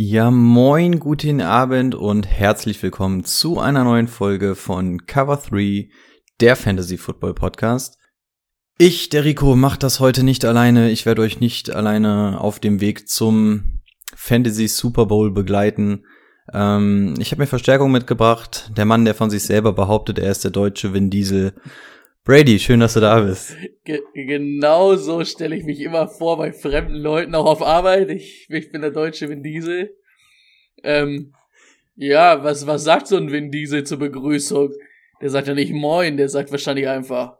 Ja, moin, guten Abend und herzlich willkommen zu einer neuen Folge von Cover 3, der Fantasy Football Podcast. Ich, der Rico, mache das heute nicht alleine. Ich werde euch nicht alleine auf dem Weg zum Fantasy Super Bowl begleiten. Ähm, ich habe mir Verstärkung mitgebracht. Der Mann, der von sich selber behauptet, er ist der deutsche Vin Diesel. Brady, schön, dass du da bist. Ge genau so stelle ich mich immer vor bei fremden Leuten, auch auf Arbeit. Ich, ich bin der deutsche Vin Diesel. Ähm, ja, was, was sagt so ein Vin Diesel zur Begrüßung? Der sagt ja nicht Moin, der sagt wahrscheinlich einfach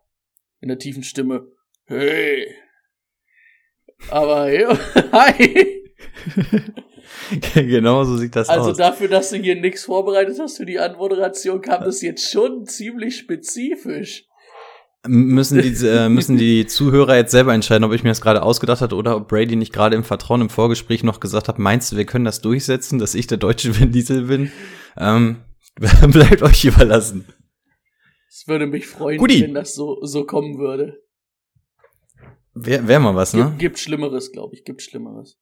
in der tiefen Stimme, hey. Aber, ja, hi. genau so sieht das also aus. Also dafür, dass du hier nichts vorbereitet hast für die Anmoderation, kam das jetzt schon ziemlich spezifisch müssen die, äh, müssen die Zuhörer jetzt selber entscheiden, ob ich mir das gerade ausgedacht habe oder ob Brady nicht gerade im Vertrauen im Vorgespräch noch gesagt hat, meinst du, wir können das durchsetzen, dass ich der deutsche Vin Diesel bin? Ähm, bleibt euch überlassen. Es würde mich freuen, Goodie. wenn das so, so kommen würde. Wäre wär mal was, ne? Gibt, gibt Schlimmeres, glaube ich, gibt Schlimmeres.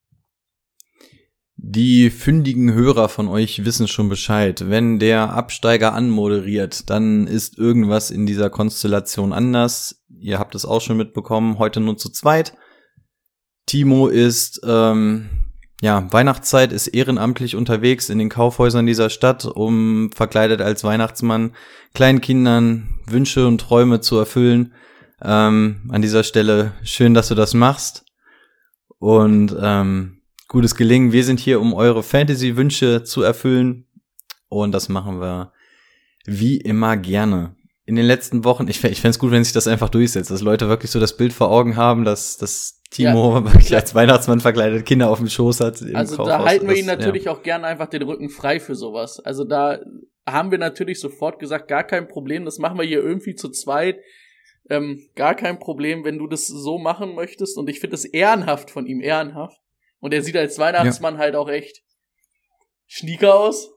Die fündigen Hörer von euch wissen schon Bescheid. Wenn der Absteiger anmoderiert, dann ist irgendwas in dieser Konstellation anders. Ihr habt es auch schon mitbekommen, heute nur zu zweit. Timo ist, ähm, ja, Weihnachtszeit ist ehrenamtlich unterwegs in den Kaufhäusern dieser Stadt, um verkleidet als Weihnachtsmann kleinen Kindern Wünsche und Träume zu erfüllen. Ähm, an dieser Stelle schön, dass du das machst. Und ähm, gutes Gelingen. Wir sind hier, um eure Fantasy-Wünsche zu erfüllen. Und das machen wir wie immer gerne. In den letzten Wochen, ich, ich fände es gut, wenn sich das einfach durchsetzt, dass Leute wirklich so das Bild vor Augen haben, dass, dass Timo ja, wirklich als Weihnachtsmann verkleidet Kinder auf dem Schoß hat. also Kaufhaus. da halten wir ihn natürlich ja. auch gerne einfach den Rücken frei für sowas. Also da haben wir natürlich sofort gesagt, gar kein Problem, das machen wir hier irgendwie zu zweit. Ähm, gar kein Problem, wenn du das so machen möchtest. Und ich finde es ehrenhaft von ihm, ehrenhaft. Und er sieht als Weihnachtsmann ja. halt auch echt schnieker aus.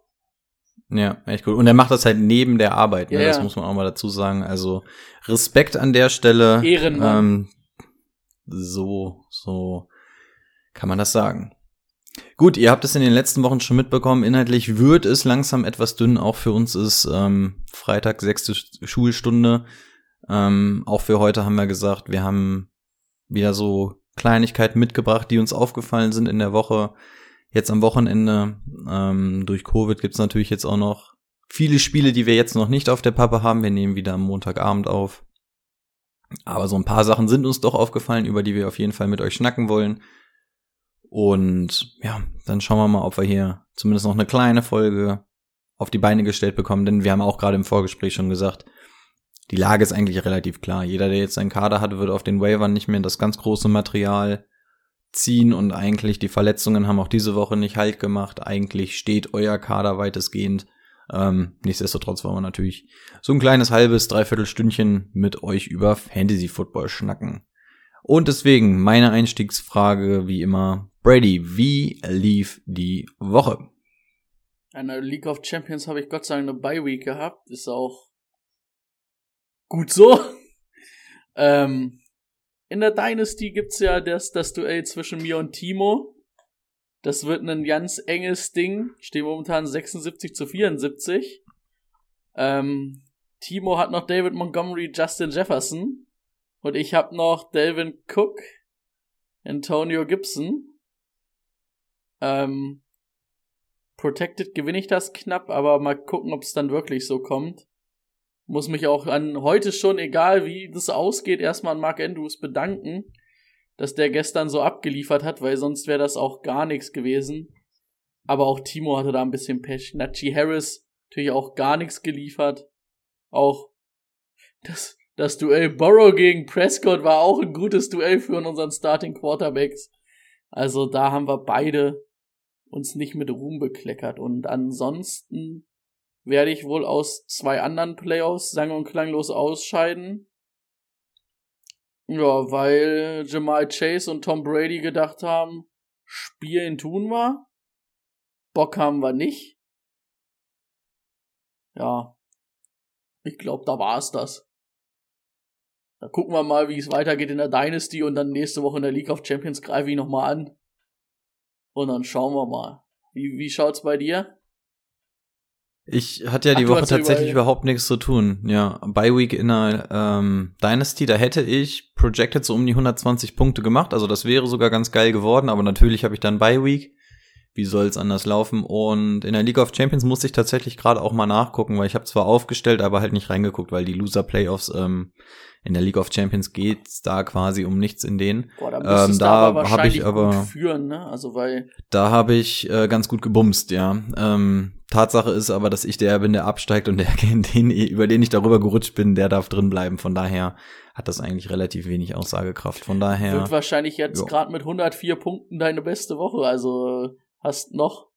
Ja, echt gut. Und er macht das halt neben der Arbeit, ne? Ja, das muss man auch mal dazu sagen. Also Respekt an der Stelle. Ehrenmann. Ähm, so, so kann man das sagen. Gut, ihr habt es in den letzten Wochen schon mitbekommen. Inhaltlich wird es langsam etwas dünn. Auch für uns ist ähm, Freitag sechste Schulstunde. Ähm, auch für heute haben wir gesagt, wir haben wieder so Kleinigkeiten mitgebracht, die uns aufgefallen sind in der Woche. Jetzt am Wochenende ähm, durch Covid gibt's natürlich jetzt auch noch viele Spiele, die wir jetzt noch nicht auf der Pappe haben. Wir nehmen wieder am Montagabend auf. Aber so ein paar Sachen sind uns doch aufgefallen, über die wir auf jeden Fall mit euch schnacken wollen. Und ja, dann schauen wir mal, ob wir hier zumindest noch eine kleine Folge auf die Beine gestellt bekommen, denn wir haben auch gerade im Vorgespräch schon gesagt, die Lage ist eigentlich relativ klar. Jeder, der jetzt seinen Kader hat, wird auf den Waivern nicht mehr das ganz große Material ziehen und eigentlich die Verletzungen haben auch diese Woche nicht halt gemacht. Eigentlich steht euer Kader weitestgehend. Ähm, nichtsdestotrotz wollen wir natürlich so ein kleines halbes, dreiviertel Stündchen mit euch über Fantasy Football schnacken. Und deswegen meine Einstiegsfrage wie immer, Brady, wie lief die Woche? In der League of Champions habe ich Gott sei Dank eine Bye Week gehabt. Ist auch gut so. ähm, in der Dynasty gibt's ja das, das Duell zwischen mir und Timo. Das wird ein ganz enges Ding. Steht momentan 76 zu 74. Ähm, Timo hat noch David Montgomery, Justin Jefferson. Und ich habe noch Delvin Cook, Antonio Gibson. Ähm, Protected gewinne ich das knapp, aber mal gucken, ob es dann wirklich so kommt muss mich auch an heute schon, egal wie das ausgeht, erstmal an Mark Andrews bedanken, dass der gestern so abgeliefert hat, weil sonst wäre das auch gar nichts gewesen. Aber auch Timo hatte da ein bisschen Pech. Nachi Harris natürlich auch gar nichts geliefert. Auch das, das Duell Borrow gegen Prescott war auch ein gutes Duell für unseren Starting Quarterbacks. Also da haben wir beide uns nicht mit Ruhm bekleckert. Und ansonsten werde ich wohl aus zwei anderen Playoffs sang- und klanglos ausscheiden. Ja, weil Jamal Chase und Tom Brady gedacht haben, spielen tun wir. Bock haben wir nicht. Ja. Ich glaube, da war's das. Da gucken wir mal, wie es weitergeht in der Dynasty und dann nächste Woche in der League of Champions greife ich nochmal an. Und dann schauen wir mal. Wie, wie schaut's bei dir? Ich hatte ja die Ach, Woche tatsächlich überall. überhaupt nichts zu tun. Ja, Bye Week in der ähm, Dynasty, da hätte ich projected so um die 120 Punkte gemacht. Also das wäre sogar ganz geil geworden, aber natürlich habe ich dann Bye Week. Wie soll's anders laufen? Und in der League of Champions musste ich tatsächlich gerade auch mal nachgucken, weil ich habe zwar aufgestellt, aber halt nicht reingeguckt, weil die Loser Playoffs ähm, in der League of Champions geht's da quasi um nichts in denen. Boah, da Ähm, da aber hab ich aber- führen, ne? Also weil Da habe ich äh, ganz gut gebumst, ja. Ähm, Tatsache ist aber, dass ich der bin, der absteigt und der, den, über den ich darüber gerutscht bin, der darf drin bleiben. Von daher hat das eigentlich relativ wenig Aussagekraft. Von daher, wird wahrscheinlich jetzt gerade mit 104 Punkten deine beste Woche. Also hast noch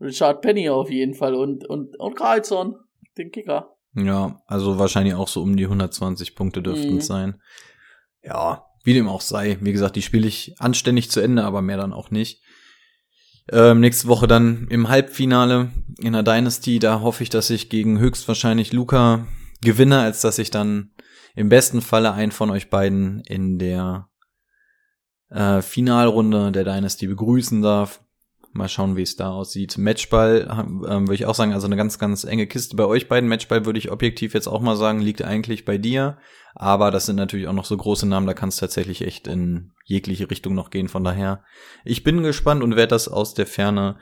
Richard Penny auf jeden Fall und und und Carlson, den Kicker. ja, also wahrscheinlich auch so um die 120 Punkte dürften Mhm. es sein. Ja, wie dem auch sei. Wie gesagt, die spiele ich anständig zu Ende, aber mehr dann auch nicht. Ähm, nächste Woche dann im Halbfinale in der Dynasty. Da hoffe ich, dass ich gegen höchstwahrscheinlich Luca gewinne, als dass ich dann im besten Falle einen von euch beiden in der äh, Finalrunde der Dynasty begrüßen darf. Mal schauen, wie es da aussieht. Matchball ähm, würde ich auch sagen, also eine ganz, ganz enge Kiste bei euch beiden. Matchball würde ich objektiv jetzt auch mal sagen, liegt eigentlich bei dir. Aber das sind natürlich auch noch so große Namen, da kann es tatsächlich echt in jegliche Richtung noch gehen. Von daher, ich bin gespannt und werde das aus der Ferne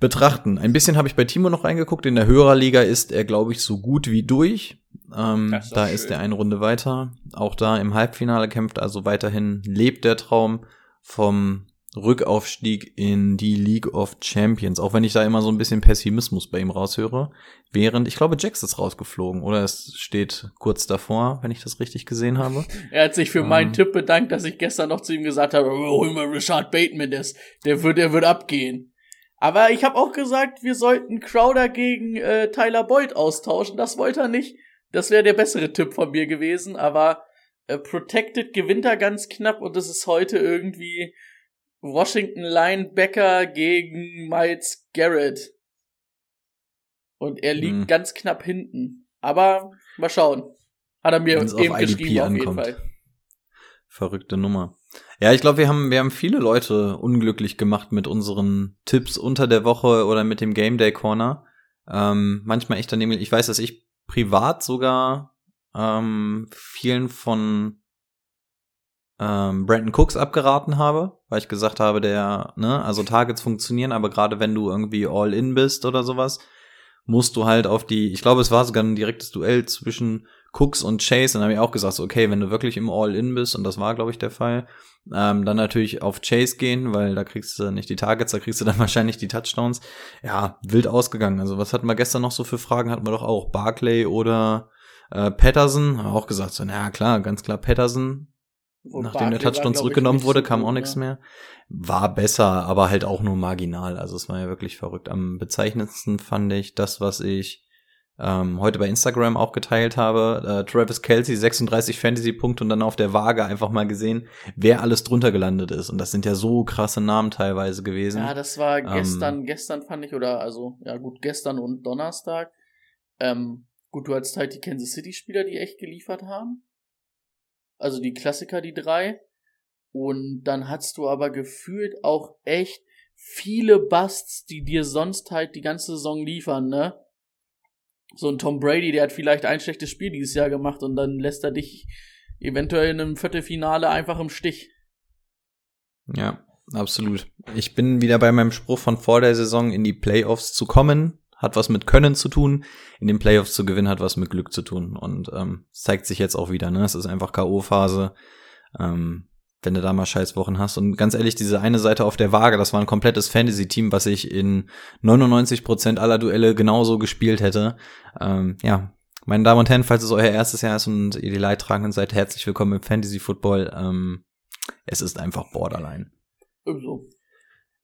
betrachten. Ein bisschen habe ich bei Timo noch reingeguckt. In der Hörerliga ist er, glaube ich, so gut wie durch. Ähm, ist da schön. ist er eine Runde weiter. Auch da im Halbfinale kämpft also weiterhin lebt der Traum vom Rückaufstieg in die League of Champions. Auch wenn ich da immer so ein bisschen Pessimismus bei ihm raushöre. Während, ich glaube, Jax ist rausgeflogen. Oder es steht kurz davor, wenn ich das richtig gesehen habe. Er hat sich für meinen Ähm. Tipp bedankt, dass ich gestern noch zu ihm gesagt habe, oh, hol mal Richard Bateman, der, ist- der wird, der wird abgehen. Aber ich habe auch gesagt, wir sollten Crowder gegen äh, Tyler Boyd austauschen. Das wollte er nicht. Das wäre der bessere Tipp von mir gewesen. Aber äh, Protected gewinnt er ganz knapp und es ist heute irgendwie Washington Linebacker gegen Miles Garrett. Und er liegt Hm. ganz knapp hinten. Aber mal schauen. Hat er mir Wenn's eben geschrieben auf jeden ankommt. Fall. Verrückte Nummer. Ja, ich glaube, wir haben, wir haben viele Leute unglücklich gemacht mit unseren Tipps unter der Woche oder mit dem Game Day Corner. Ähm, manchmal echt daneben. Ich weiß, dass ich privat sogar ähm, vielen von ähm, Brandon Cooks abgeraten habe, weil ich gesagt habe, der, ne, also Targets funktionieren, aber gerade wenn du irgendwie all in bist oder sowas, musst du halt auf die, ich glaube, es war sogar ein direktes Duell zwischen Cooks und Chase, dann habe ich auch gesagt, so, okay, wenn du wirklich im All-In bist, und das war, glaube ich, der Fall, ähm, dann natürlich auf Chase gehen, weil da kriegst du nicht die Targets, da kriegst du dann wahrscheinlich die Touchdowns. Ja, wild ausgegangen. Also was hatten wir gestern noch so für Fragen? Hatten wir doch auch Barclay oder äh, Patterson? Wir auch gesagt, so, na klar, ganz klar Patterson. Und Nachdem der Barkley war, Touchdown zurückgenommen wurde, kam auch nichts ne? mehr. War besser, aber halt auch nur marginal. Also es war ja wirklich verrückt. Am bezeichnendsten fand ich das, was ich ähm, heute bei Instagram auch geteilt habe. Äh, Travis Kelsey, 36 Fantasy-Punkte und dann auf der Waage einfach mal gesehen, wer alles drunter gelandet ist. Und das sind ja so krasse Namen teilweise gewesen. Ja, das war Ähm, gestern, gestern fand ich, oder also, ja gut, gestern und Donnerstag. Ähm, gut, du hattest halt die Kansas City-Spieler, die echt geliefert haben. Also die Klassiker, die drei. Und dann hattest du aber gefühlt auch echt viele Busts, die dir sonst halt die ganze Saison liefern, ne? So ein Tom Brady, der hat vielleicht ein schlechtes Spiel dieses Jahr gemacht und dann lässt er dich eventuell in einem Viertelfinale einfach im Stich. Ja, absolut. Ich bin wieder bei meinem Spruch von vor der Saison, in die Playoffs zu kommen, hat was mit Können zu tun, in den Playoffs zu gewinnen, hat was mit Glück zu tun. Und ähm, zeigt sich jetzt auch wieder, ne? Es ist einfach K.O.-Phase. Ähm, wenn du da mal scheiß Wochen hast. Und ganz ehrlich, diese eine Seite auf der Waage, das war ein komplettes Fantasy-Team, was ich in 99% aller Duelle genauso gespielt hätte. Ähm, ja, meine Damen und Herren, falls es euer erstes Jahr ist und ihr die Leidtragenden seid, herzlich willkommen im Fantasy-Football. Ähm, es ist einfach Borderline. So.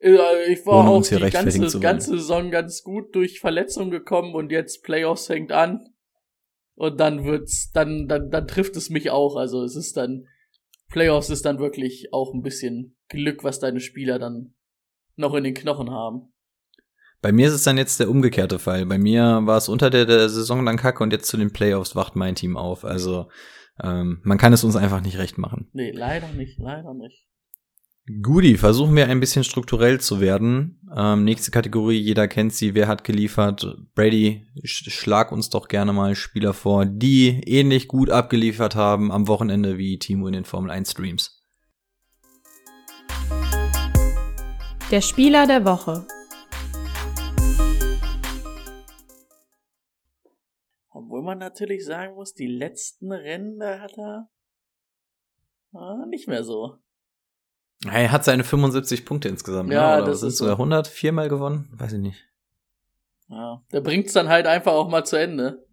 Äh, Ich war Ohne auch die ganze, ganze Saison ganz gut durch Verletzungen gekommen und jetzt Playoffs fängt an. Und dann wird's, dann, dann, dann trifft es mich auch. Also es ist dann, Playoffs ist dann wirklich auch ein bisschen Glück, was deine Spieler dann noch in den Knochen haben. Bei mir ist es dann jetzt der umgekehrte Fall. Bei mir war es unter der, der Saison dann kacke und jetzt zu den Playoffs wacht mein Team auf. Also ähm, man kann es uns einfach nicht recht machen. Nee, leider nicht, leider nicht. Guti, versuchen wir ein bisschen strukturell zu werden. Ähm, nächste Kategorie, jeder kennt sie, wer hat geliefert. Brady, sch schlag uns doch gerne mal Spieler vor, die ähnlich gut abgeliefert haben am Wochenende wie Timo in den Formel 1 Streams. Der Spieler der Woche. Obwohl man natürlich sagen muss, die letzten Rennen, da hat er ah, nicht mehr so. Er hat seine 75 Punkte insgesamt, Ja, ne? Oder das was ist so. 100 viermal gewonnen? Weiß ich nicht. Ja, der bringt's dann halt einfach auch mal zu Ende.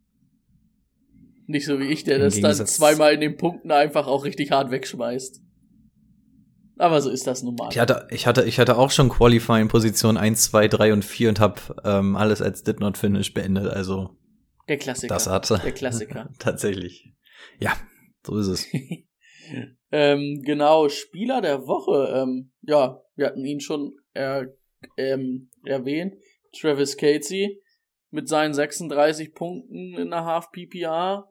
Nicht so wie ich, der Im das dann Gegensatz- zweimal in den Punkten einfach auch richtig hart wegschmeißt. Aber so ist das nun mal. Ich hatte, ich hatte, ich hatte auch schon Qualifying Position 1, 2, 3 und 4 und habe ähm, alles als Did Not Finish beendet. Also Der Klassiker. das hat Der Klassiker. tatsächlich. Ja, so ist es. ähm, genau, Spieler der Woche. Ähm, ja, wir hatten ihn schon er, ähm, erwähnt. Travis Casey mit seinen 36 Punkten in der Half PPR.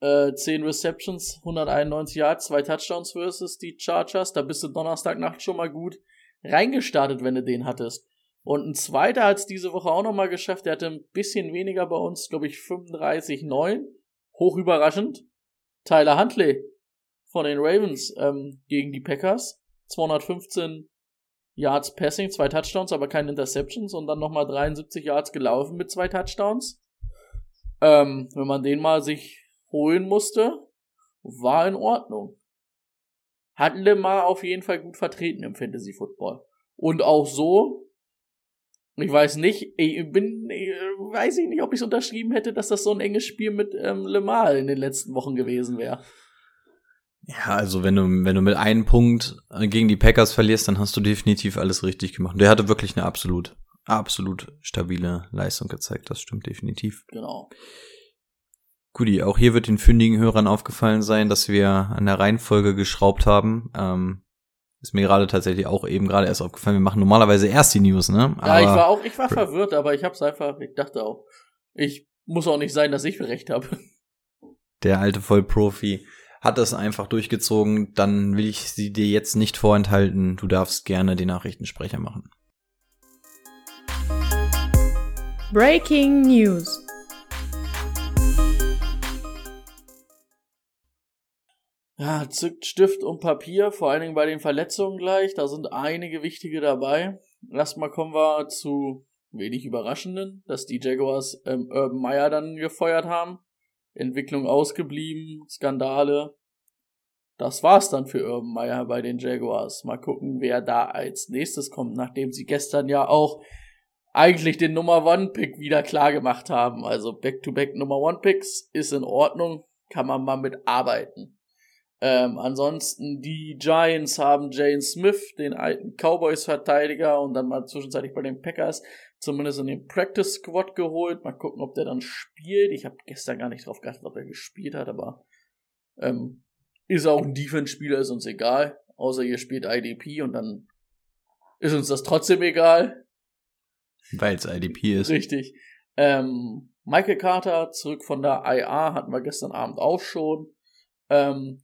Äh, 10 Receptions, 191 Yards, zwei Touchdowns versus die Chargers. Da bist du Donnerstagnacht schon mal gut reingestartet, wenn du den hattest. Und ein zweiter hat es diese Woche auch nochmal geschafft. Der hatte ein bisschen weniger bei uns, glaube ich, 35,9. Hoch überraschend. Tyler Huntley von den Ravens ähm, gegen die Packers. 215 Yards Passing, zwei Touchdowns, aber keine Interceptions und dann nochmal 73 Yards gelaufen mit zwei Touchdowns. Ähm, wenn man den mal sich holen musste, war in Ordnung. Hat Lemar auf jeden Fall gut vertreten im Fantasy Football. Und auch so, ich weiß nicht, ich bin, ich weiß ich nicht, ob ich es unterschrieben hätte, dass das so ein enges Spiel mit ähm, Lemar in den letzten Wochen gewesen wäre. Ja, also wenn du, wenn du mit einem Punkt äh, gegen die Packers verlierst, dann hast du definitiv alles richtig gemacht. Und der hatte wirklich eine absolut, absolut stabile Leistung gezeigt. Das stimmt definitiv. Genau. Guti, auch hier wird den fündigen Hörern aufgefallen sein, dass wir an der Reihenfolge geschraubt haben. Ähm, ist mir gerade tatsächlich auch eben gerade erst aufgefallen. Wir machen normalerweise erst die News, ne? Ja, ich war auch, ich war verwirrt, aber ich hab's einfach, ich dachte auch, ich muss auch nicht sein, dass ich recht habe. der alte Vollprofi hat es einfach durchgezogen. Dann will ich sie dir jetzt nicht vorenthalten. Du darfst gerne den Nachrichtensprecher machen. Breaking News. Ja, zückt Stift und Papier, vor allen Dingen bei den Verletzungen gleich. Da sind einige wichtige dabei. Erstmal kommen wir zu wenig überraschenden, dass die Jaguars ähm, Urban Meyer dann gefeuert haben. Entwicklung ausgeblieben, Skandale. Das war's dann für Urban Meyer bei den Jaguars. Mal gucken, wer da als nächstes kommt, nachdem sie gestern ja auch eigentlich den Nummer One Pick wieder klar gemacht haben. Also Back-to-Back Nummer One Picks ist in Ordnung, kann man mal mit arbeiten. Ähm, ansonsten die Giants haben Jane Smith, den alten Cowboys-Verteidiger, und dann mal zwischenzeitlich bei den Packers zumindest in den Practice Squad geholt. Mal gucken, ob der dann spielt. Ich habe gestern gar nicht drauf geachtet, ob er gespielt hat, aber ähm, ist auch ein Defense-Spieler, ist uns egal. Außer ihr spielt IDP und dann ist uns das trotzdem egal. Weil es IDP ist. Richtig. Ähm, Michael Carter zurück von der IA hatten wir gestern Abend auch schon. Ähm,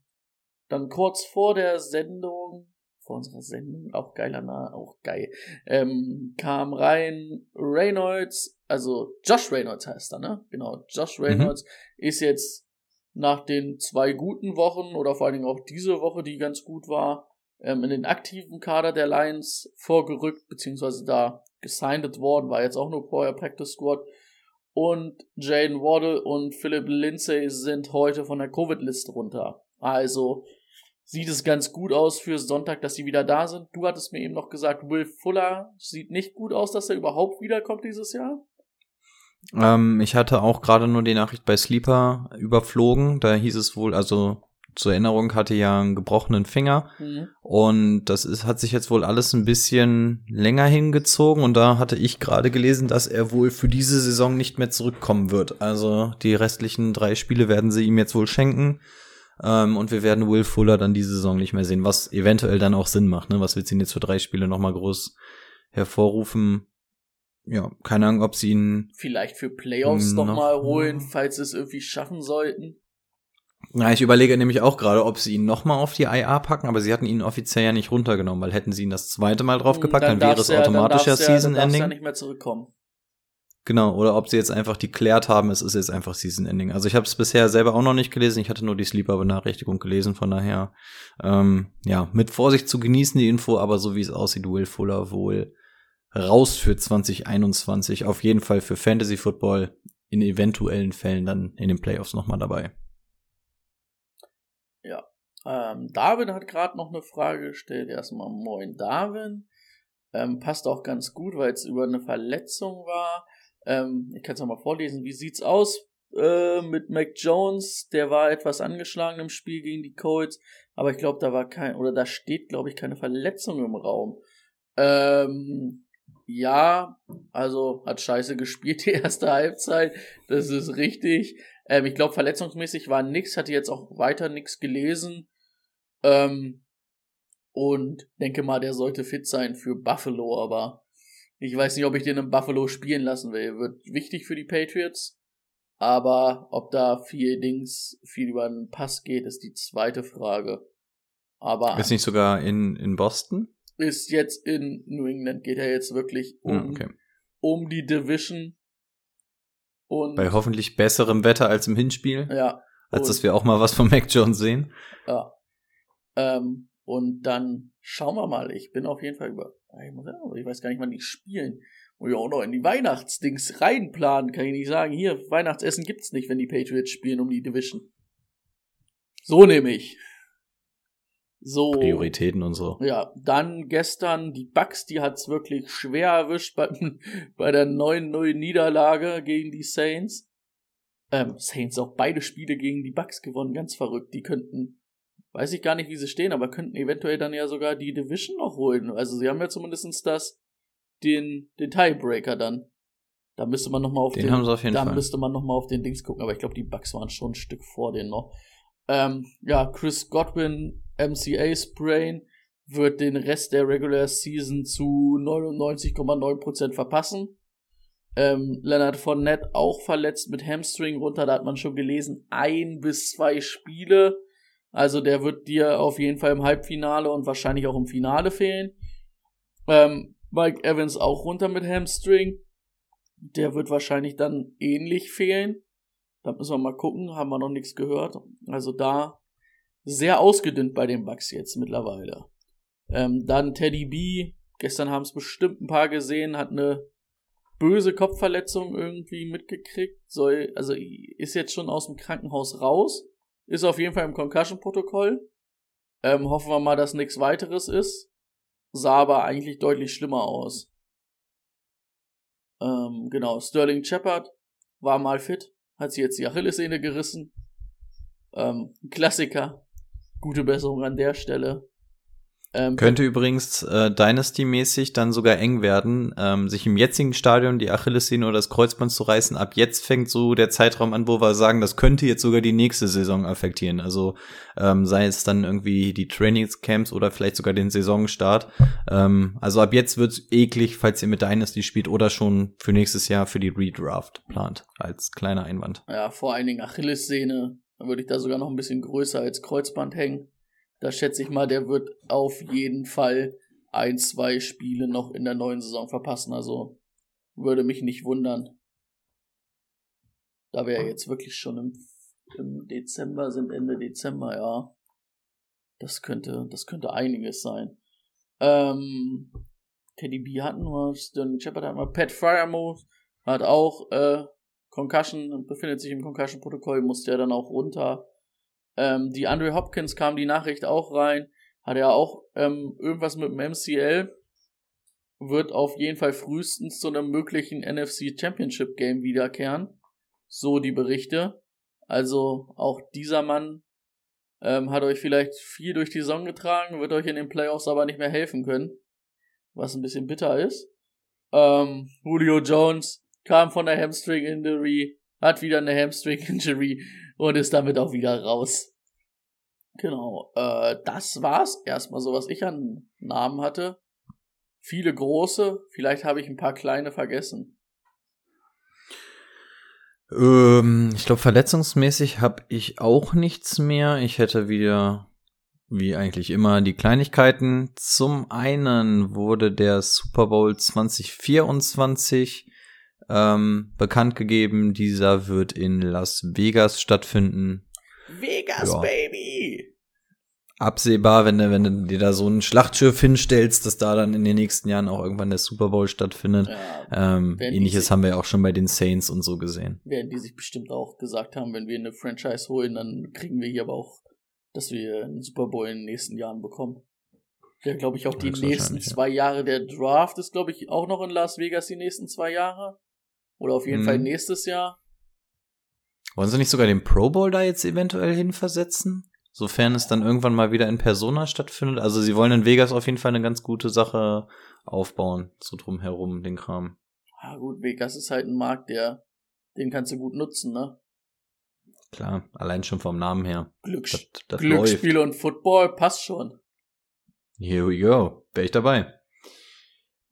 dann kurz vor der Sendung, vor unserer Sendung, auch geiler Name, auch geil, ähm, kam rein Reynolds, also Josh Reynolds heißt er, ne? Genau, Josh Reynolds ist jetzt nach den zwei guten Wochen oder vor allen Dingen auch diese Woche, die ganz gut war, ähm, in den aktiven Kader der Lions vorgerückt, beziehungsweise da gesigned worden, war jetzt auch nur vorher Practice Squad. Und Jaden Waddle und Philip Lindsay sind heute von der Covid-Liste runter. Also sieht es ganz gut aus für Sonntag, dass sie wieder da sind. Du hattest mir eben noch gesagt, Will Fuller sieht nicht gut aus, dass er überhaupt wiederkommt dieses Jahr. Ähm, ich hatte auch gerade nur die Nachricht bei Sleeper überflogen. Da hieß es wohl, also zur Erinnerung hatte ja einen gebrochenen Finger Mhm. und das ist, hat sich jetzt wohl alles ein bisschen länger hingezogen und da hatte ich gerade gelesen, dass er wohl für diese Saison nicht mehr zurückkommen wird. Also die restlichen drei Spiele werden sie ihm jetzt wohl schenken ähm, und wir werden Will Fuller dann diese Saison nicht mehr sehen, was eventuell dann auch Sinn macht. Ne? Was willst du ihn jetzt für drei Spiele nochmal groß hervorrufen? Ja, keine Ahnung, ob sie ihn Vielleicht für Playoffs Noch- nochmal holen, falls sie es irgendwie schaffen sollten. Na, ich überlege nämlich auch gerade, ob sie ihn nochmal auf die IA packen, aber sie hatten ihn offiziell ja nicht runtergenommen, weil hätten sie ihn das zweite Mal draufgepackt, dann, wäre darf's es automatisch ja darf's dann Season darf's ja Ending. nicht mehr zurückkommen. Genau, oder ob sie jetzt einfach deklärt haben, es ist jetzt einfach Season Ending. Also ich habe es bisher selber auch noch nicht gelesen, ich hatte nur die Sleeper-Benachrichtigung gelesen, von daher, ähm, ja, mit Vorsicht zu genießen die Info, aber so wie es aussieht, Will Fuller wohl raus für 2021, auf jeden Fall für Fantasy Football, in eventuellen Fällen dann in den Playoffs nochmal dabei. Ähm, Darwin hat gerade noch eine Frage gestellt. Erstmal moin Darwin. Ähm, passt auch ganz gut, weil es über eine Verletzung war. Ähm, ich kann es nochmal vorlesen. Wie sieht's aus äh, mit Mac Jones? Der war etwas angeschlagen im Spiel gegen die Colts, aber ich glaube, da war kein, oder da steht, glaube ich, keine Verletzung im Raum. Ähm, ja, also hat scheiße gespielt die erste Halbzeit. Das ist richtig. Ähm, ich glaube, verletzungsmäßig war nix, hatte jetzt auch weiter nix gelesen. Ähm, und denke mal, der sollte fit sein für Buffalo, aber ich weiß nicht, ob ich den in Buffalo spielen lassen will. Wird wichtig für die Patriots. Aber ob da viel Dings, viel über den Pass geht, ist die zweite Frage. Aber Ist nicht sogar in, in Boston? ist jetzt in New England, geht er jetzt wirklich um, Hm, okay. um die Division. Und Bei hoffentlich besserem Wetter als im Hinspiel, ja, als und- dass wir auch mal was von Mac Jones sehen. Ja. Ähm, und dann schauen wir mal. Ich bin auf jeden Fall über. Ich, muss aber ich weiß gar nicht, wann die spielen. Und ja auch noch in die Weihnachtsdings reinplanen, kann ich nicht sagen. Hier, Weihnachtsessen gibt's nicht, wenn die Patriots spielen um die Division. So nämlich. So. Prioritäten und so. Ja, dann gestern die Bucks, die hat's wirklich schwer erwischt bei, bei der 9-0 Niederlage gegen die Saints. Ähm, Saints auch beide Spiele gegen die Bucks gewonnen, ganz verrückt. Die könnten, weiß ich gar nicht, wie sie stehen, aber könnten eventuell dann ja sogar die Division noch holen. Also sie haben ja zumindestens das, den, den Tiebreaker dann. Da müsste man nochmal auf Den den, haben sie auf jeden da Fall. müsste man nochmal auf den Dings gucken, aber ich glaube, die Bucks waren schon ein Stück vor denen noch. Ähm, ja, Chris Godwin, MCA Sprain, wird den Rest der Regular Season zu 99,9% verpassen. Ähm, Leonard Fournette auch verletzt mit Hamstring runter, da hat man schon gelesen, ein bis zwei Spiele. Also der wird dir auf jeden Fall im Halbfinale und wahrscheinlich auch im Finale fehlen. Ähm, Mike Evans auch runter mit Hamstring. Der wird wahrscheinlich dann ähnlich fehlen. Da müssen wir mal gucken, haben wir noch nichts gehört. Also da sehr ausgedünnt bei den Bucks jetzt mittlerweile. Ähm, dann Teddy B, gestern haben es bestimmt ein paar gesehen, hat eine böse Kopfverletzung irgendwie mitgekriegt. Soll, also ist jetzt schon aus dem Krankenhaus raus. Ist auf jeden Fall im Concussion-Protokoll. Ähm, hoffen wir mal, dass nichts weiteres ist. Sah aber eigentlich deutlich schlimmer aus. Ähm, genau, Sterling Shepard war mal fit, hat sich jetzt die Achillessehne gerissen. Ähm, Klassiker. Gute Besserung an der Stelle. Ähm, Könnte übrigens äh, Dynasty-mäßig dann sogar eng werden, ähm, sich im jetzigen Stadion die Achillessehne oder das Kreuzband zu reißen. Ab jetzt fängt so der Zeitraum an, wo wir sagen, das könnte jetzt sogar die nächste Saison affektieren. Also ähm, sei es dann irgendwie die Trainingscamps oder vielleicht sogar den Saisonstart. Ähm, also ab jetzt wird's eklig, falls ihr mit Dynasty spielt oder schon für nächstes Jahr für die Redraft plant, als kleiner Einwand. Ja, vor allen Dingen Achillessehne. Dann würde ich da sogar noch ein bisschen größer als Kreuzband hängen. Da schätze ich mal, der wird auf jeden Fall ein, zwei Spiele noch in der neuen Saison verpassen. Also würde mich nicht wundern. Da wir jetzt wirklich schon im, im Dezember sind, Ende Dezember, ja. Das könnte, das könnte einiges sein. Ähm, Teddy B hatten wir, Sterling Shepard hatten wir, Pat Fryermuth hat auch äh, Concussion, befindet sich im Concussion-Protokoll, musste ja dann auch runter. Ähm, die Andre Hopkins kam die Nachricht auch rein, hat ja auch ähm, irgendwas mit dem MCL, wird auf jeden Fall frühestens zu einem möglichen NFC Championship Game wiederkehren. So die Berichte. Also auch dieser Mann Ähm, hat euch vielleicht viel durch die Saison getragen, wird euch in den Playoffs aber nicht mehr helfen können. Was ein bisschen bitter ist. Ähm, Julio Jones kam von der Hamstring Injury, hat wieder eine Hamstring Injury und ist damit auch wieder raus. Genau, äh, das war's erstmal so, was ich an Namen hatte. Viele große, vielleicht habe ich ein paar kleine vergessen. Ähm, ich glaube, verletzungsmäßig habe ich auch nichts mehr. Ich hätte wieder, wie eigentlich immer, die Kleinigkeiten. Zum einen wurde der Super Bowl 2024 ähm, bekannt gegeben. Dieser wird in Las Vegas stattfinden. Vegas, Ja. Baby! Absehbar, wenn du, wenn du dir da so ein Schlachtschiff hinstellst, dass da dann in den nächsten Jahren auch irgendwann der Super Bowl stattfindet. Ja, Ähm, ähnliches haben wir ja auch schon bei den Saints und so gesehen. werden die sich bestimmt auch gesagt haben, wenn wir eine Franchise holen, dann kriegen wir hier aber auch, dass wir einen Super Bowl in den nächsten Jahren bekommen. Ja, glaube ich, auch die nächsten zwei Jahre. Der Draft ist, glaube ich, auch noch in Las Vegas die nächsten zwei Jahre. Oder auf jeden Mhm. Fall nächstes Jahr. Wollen sie nicht sogar den Pro Bowl da jetzt eventuell hinversetzen? Sofern es dann irgendwann mal wieder in Persona stattfindet. Also sie wollen in Vegas auf jeden Fall eine ganz gute Sache aufbauen, so drumherum, den Kram. Ah, gut, Vegas ist halt ein Markt, der, den kannst du gut nutzen, ne? Klar, allein schon vom Namen her. Glücks Das, das Glücksspiele und Football passt schon. Here we go. Wäre ich dabei.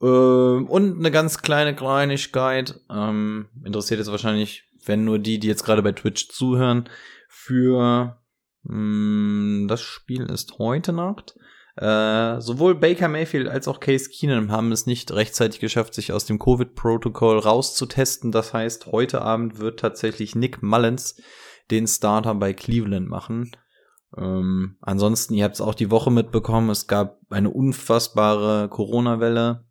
Ähm, und eine ganz kleine Kleinigkeit. Ähm, interessiert jetzt wahrscheinlich, wenn nur die, die jetzt gerade bei Twitch zuhören, für mh, das Spiel ist heute Nacht. Äh, sowohl Baker Mayfield als auch Case Keenum haben es nicht rechtzeitig geschafft, sich aus dem Covid-Protokoll rauszutesten. Das heißt, heute Abend wird tatsächlich Nick Mullins den Starter bei Cleveland machen. Ähm, ansonsten, ihr habt es auch die Woche mitbekommen, es gab eine unfassbare Corona-Welle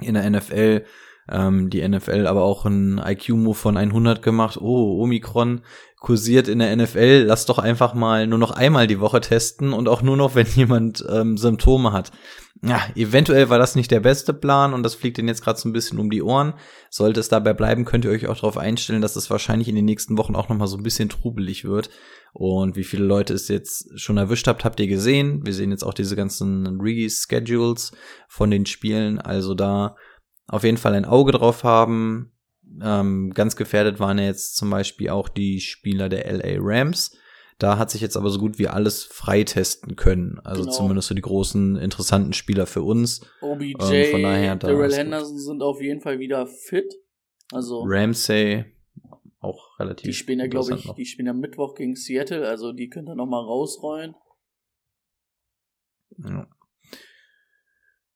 in der NFL. Ähm, die NFL aber auch einen IQ-Move von 100 gemacht. Oh, Omikron kursiert in der NFL. Lass doch einfach mal nur noch einmal die Woche testen und auch nur noch, wenn jemand ähm, Symptome hat. Ja, eventuell war das nicht der beste Plan und das fliegt ihnen jetzt gerade so ein bisschen um die Ohren. Sollte es dabei bleiben, könnt ihr euch auch darauf einstellen, dass es wahrscheinlich in den nächsten Wochen auch noch mal so ein bisschen trubelig wird. Und wie viele Leute es jetzt schon erwischt habt, habt ihr gesehen. Wir sehen jetzt auch diese ganzen Reschedules von den Spielen. Also da auf jeden Fall ein Auge drauf haben. Ähm, ganz gefährdet waren ja jetzt zum Beispiel auch die Spieler der LA Rams. Da hat sich jetzt aber so gut wie alles freitesten können. Also Genau. zumindest so die großen, interessanten Spieler für uns. OBJ, Ähm, von daher, da Daryl. Henderson sind auf jeden Fall wieder fit. Also, Ramsey auch relativ. die spielen ja, glaube ich, noch. die spielen ja Mittwoch gegen Seattle, also die könnt ihr nochmal rausrollen. Ja.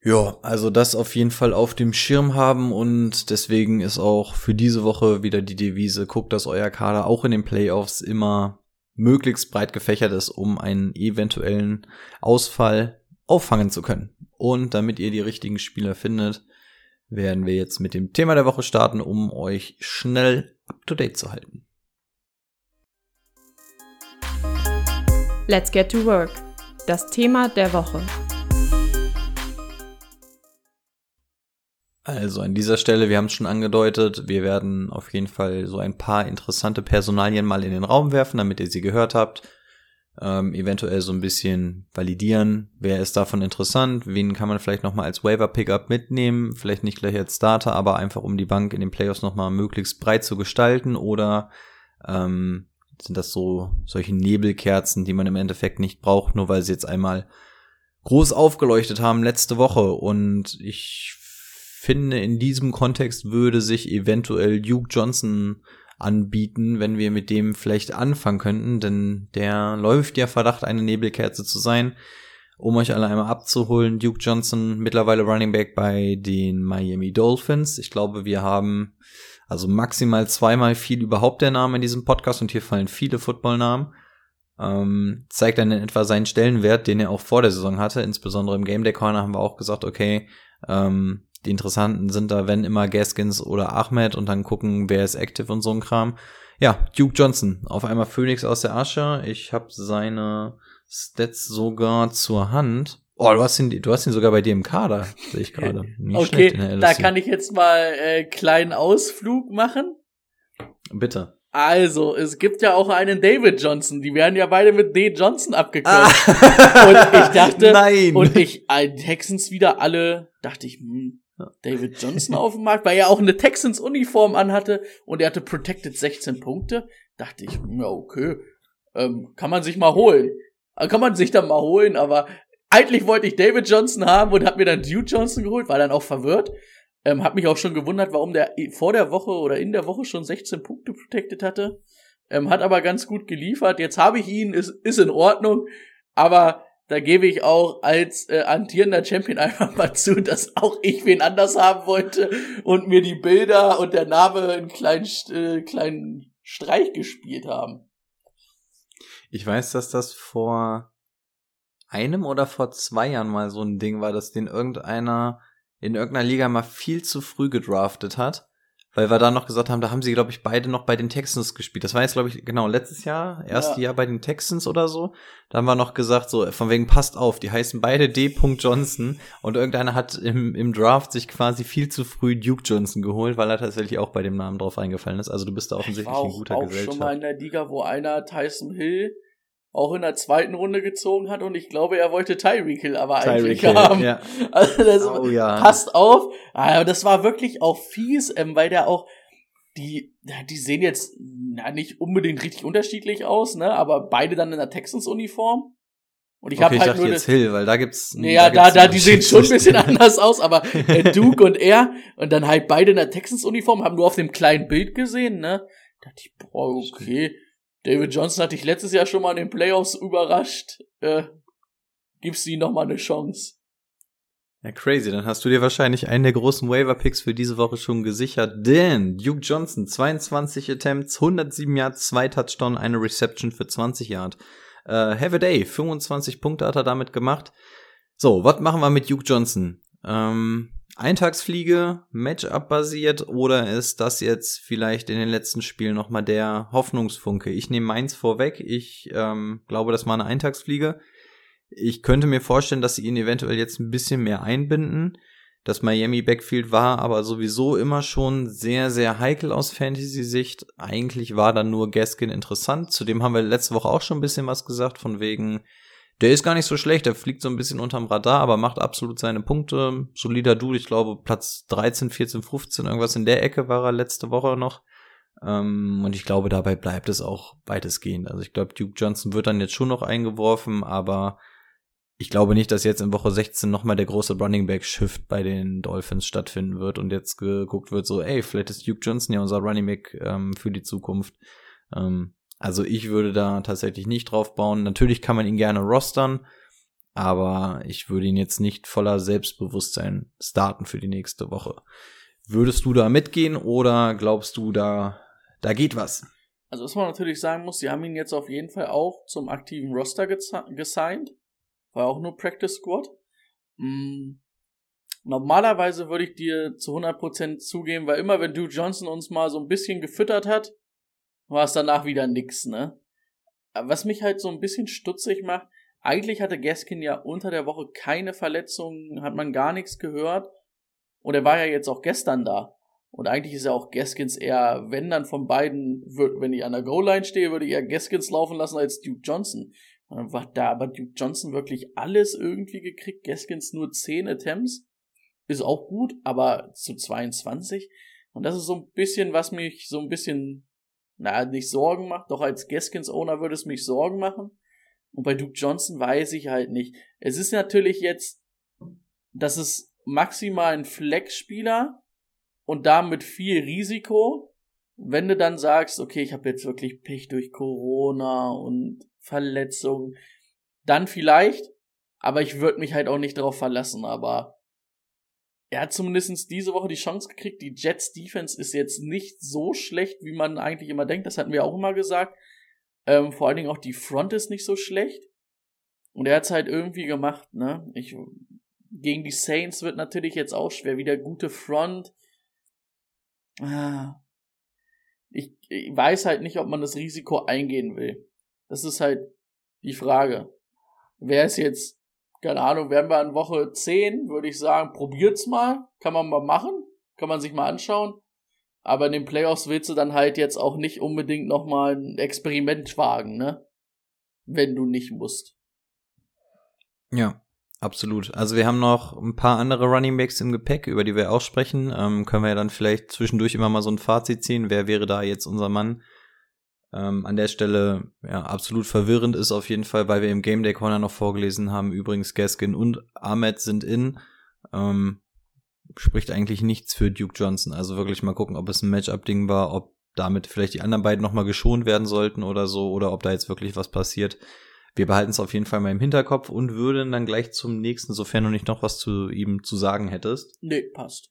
Ja, also das auf jeden Fall auf dem Schirm haben und deswegen ist auch für diese Woche wieder die Devise, guckt, dass euer Kader auch in den Playoffs immer möglichst breit gefächert ist, um einen eventuellen Ausfall auffangen zu können. Und damit ihr die richtigen Spieler findet, werden wir jetzt mit dem Thema der Woche starten, um euch schnell up to date zu halten. Let's get to work. Das Thema der Woche. Also an dieser Stelle, wir haben es schon angedeutet, wir werden auf jeden Fall so ein paar interessante Personalien mal in den Raum werfen, damit ihr sie gehört habt. Ähm, eventuell so ein bisschen validieren, wer ist davon interessant, wen kann man vielleicht nochmal als Waiver-Pickup mitnehmen, vielleicht nicht gleich als Starter, aber einfach um die Bank in den Playoffs nochmal möglichst breit zu gestalten oder ähm, sind das so solche Nebelkerzen, die man im Endeffekt nicht braucht, nur weil sie jetzt einmal groß aufgeleuchtet haben letzte Woche. Und ich finde, in diesem Kontext würde sich eventuell Duke Johnson anbieten, wenn wir mit dem vielleicht anfangen könnten, denn der läuft ja Verdacht, eine Nebelkerze zu sein. Um euch alle einmal abzuholen, Duke Johnson mittlerweile Running Back bei den Miami Dolphins. Ich glaube, wir haben also maximal zweimal viel überhaupt der Name in diesem Podcast und hier fallen viele Footballnamen. Ähm, zeigt dann in etwa seinen Stellenwert, den er auch vor der Saison hatte. Insbesondere im Game Day Corner haben wir auch gesagt, okay, ähm, die interessanten sind da, wenn immer Gaskins oder Ahmed und dann gucken, wer ist active und so ein Kram. Ja, Duke Johnson, auf einmal Phoenix aus der Asche. Ich habe seine Stats sogar zur Hand. Oh, du hast ihn, du hast ihn sogar bei dir im Kader, sehe ich gerade. Okay, da kann ich jetzt mal äh, kleinen Ausflug machen. Bitte. Also, es gibt ja auch einen David Johnson. Die werden ja beide mit D. Johnson abgekürzt. Ah. Und ich dachte, Nein. und ich, äh, Texans wieder alle, dachte ich, hm, David Johnson auf dem Markt, weil er auch eine Texans-Uniform anhatte und er hatte Protected 16 Punkte. Dachte ich, ja, okay, ähm, kann man sich mal holen. Äh, kann man sich dann mal holen, aber eigentlich wollte ich David Johnson haben und hab mir dann Duke Johnson geholt, war dann auch verwirrt. Ähm, hab mich auch schon gewundert, warum der vor der Woche oder in der Woche schon 16 Punkte protected hatte. Ähm, hat aber ganz gut geliefert. Jetzt habe ich ihn, ist, ist in Ordnung. Aber da gebe ich auch als äh, antierender Champion einfach mal zu, dass auch ich wen anders haben wollte und mir die Bilder und der Name einen kleinen, äh, kleinen Streich gespielt haben. Ich weiß, dass das vor einem oder vor zwei Jahren mal so ein Ding war, dass den irgendeiner in irgendeiner Liga mal viel zu früh gedraftet hat weil wir da noch gesagt haben, da haben sie, glaube ich, beide noch bei den Texans gespielt. Das war jetzt, glaube ich, genau, letztes Jahr, erste ja. Jahr bei den Texans oder so. Da haben wir noch gesagt, so, von wegen, passt auf, die heißen beide D. Johnson und irgendeiner hat im, im Draft sich quasi viel zu früh Duke Johnson geholt, weil er tatsächlich auch bei dem Namen drauf eingefallen ist. Also du bist da offensichtlich auch, ein guter auch Gesellschaft. schon mal in der Liga, wo einer Tyson Hill auch in der zweiten Runde gezogen hat und ich glaube, er wollte Tyreek Hill aber eigentlich Hill, haben. Ja. Also das oh, ja. passt auf. Aber das war wirklich auch fies, ähm, weil der auch die, die sehen jetzt na, nicht unbedingt richtig unterschiedlich aus, ne? Aber beide dann in der Texans-Uniform. Und ich okay, habe halt ich nur jetzt Hill, weil da gibt's Ja, da, da, die sehen schon ein bisschen anders aus, aber äh, Duke und er und dann halt beide in der Texans Uniform haben nur auf dem kleinen Bild gesehen, ne? Da dachte ich, boah, okay. David Johnson hatte ich letztes Jahr schon mal in den Playoffs überrascht. Äh, gibst du ihm noch mal eine Chance. Ja, crazy. Dann hast du dir wahrscheinlich einen der großen Waiver-Picks für diese Woche schon gesichert. Denn Duke Johnson, 22 Attempts, 107 Yards, 2 Touchdown, eine Reception für 20 Yards. Äh, have a day, 25 Punkte hat er damit gemacht. So, was machen wir mit Duke Johnson? Ähm, Eintagsfliege, Matchup basiert oder ist das jetzt vielleicht in den letzten Spielen nochmal der Hoffnungsfunke? Ich nehme meins vorweg. Ich ähm, glaube, das war eine Eintagsfliege. Ich könnte mir vorstellen, dass sie ihn eventuell jetzt ein bisschen mehr einbinden. Das Miami Backfield war aber sowieso immer schon sehr, sehr heikel aus Fantasy-Sicht. Eigentlich war dann nur Gaskin interessant. Zudem haben wir letzte Woche auch schon ein bisschen was gesagt, von wegen, der ist gar nicht so schlecht, der fliegt so ein bisschen unterm Radar, aber macht absolut seine Punkte. Solider Dude, ich glaube Platz 13, 14, 15, irgendwas in der Ecke war er letzte Woche noch. Ähm, und ich glaube, dabei bleibt es auch weitestgehend. Also ich glaube, Duke Johnson wird dann jetzt schon noch eingeworfen, aber ich glaube nicht, dass jetzt in Woche 16 nochmal der große Running Back Shift bei den Dolphins stattfinden wird und jetzt geguckt wird, so, ey, vielleicht ist Duke Johnson ja unser Running Back ähm, für die Zukunft. Ähm, also ich würde da tatsächlich nicht drauf bauen. Natürlich kann man ihn gerne rostern, aber ich würde ihn jetzt nicht voller Selbstbewusstsein starten für die nächste Woche. Würdest du da mitgehen oder glaubst du, da, da geht was? Also was man natürlich sagen muss, sie haben ihn jetzt auf jeden Fall auch zum aktiven Roster gesigned war auch nur Practice Squad. Mhm. Normalerweise würde ich dir zu 100% zugeben, weil immer wenn Duke Johnson uns mal so ein bisschen gefüttert hat, war es danach wieder nix, ne? Was mich halt so ein bisschen stutzig macht, eigentlich hatte Gaskin ja unter der Woche keine Verletzungen, hat man gar nichts gehört. Und er war ja jetzt auch gestern da. Und eigentlich ist ja auch Gaskins eher, wenn dann von beiden, wenn ich an der Goal-Line stehe, würde ich eher Gaskins laufen lassen als Duke Johnson. War da aber Duke Johnson wirklich alles irgendwie gekriegt. Gaskins nur 10 Attempts. Ist auch gut, aber zu 22. Und das ist so ein bisschen, was mich so ein bisschen, na, nicht Sorgen macht. Doch als Gaskins-Owner würde es mich Sorgen machen. Und bei Duke Johnson weiß ich halt nicht. Es ist natürlich jetzt, das ist maximal ein Flex-Spieler und damit viel Risiko. Wenn du dann sagst, okay, ich habe jetzt wirklich Pech durch Corona und Verletzung, dann vielleicht, aber ich würde mich halt auch nicht darauf verlassen, aber er hat zumindest diese Woche die Chance gekriegt. Die Jets Defense ist jetzt nicht so schlecht, wie man eigentlich immer denkt. Das hatten wir auch immer gesagt. Ähm, vor allen Dingen auch die Front ist nicht so schlecht. Und er hat es halt irgendwie gemacht, ne? Ich, gegen die Saints wird natürlich jetzt auch schwer. Wieder gute Front. Ah. Ich, ich weiß halt nicht, ob man das Risiko eingehen will. Das ist halt die Frage. Wer ist jetzt, keine Ahnung, wären wir an Woche 10, würde ich sagen, probiert's mal. Kann man mal machen. Kann man sich mal anschauen. Aber in den Playoffs willst du dann halt jetzt auch nicht unbedingt nochmal ein Experiment wagen, ne? Wenn du nicht musst. Ja, absolut. Also wir haben noch ein paar andere Running Backs im Gepäck, über die wir auch sprechen. Ähm, können wir ja dann vielleicht zwischendurch immer mal so ein Fazit ziehen. Wer wäre da jetzt unser Mann? Ähm, an der Stelle ja absolut verwirrend ist auf jeden Fall, weil wir im Game Day Corner noch vorgelesen haben. Übrigens Gaskin und Ahmed sind in. Ähm, spricht eigentlich nichts für Duke Johnson. Also wirklich mal gucken, ob es ein Matchup-Ding war, ob damit vielleicht die anderen beiden nochmal geschont werden sollten oder so, oder ob da jetzt wirklich was passiert. Wir behalten es auf jeden Fall mal im Hinterkopf und würden dann gleich zum nächsten, sofern du nicht noch was zu ihm zu sagen hättest. Nee, passt.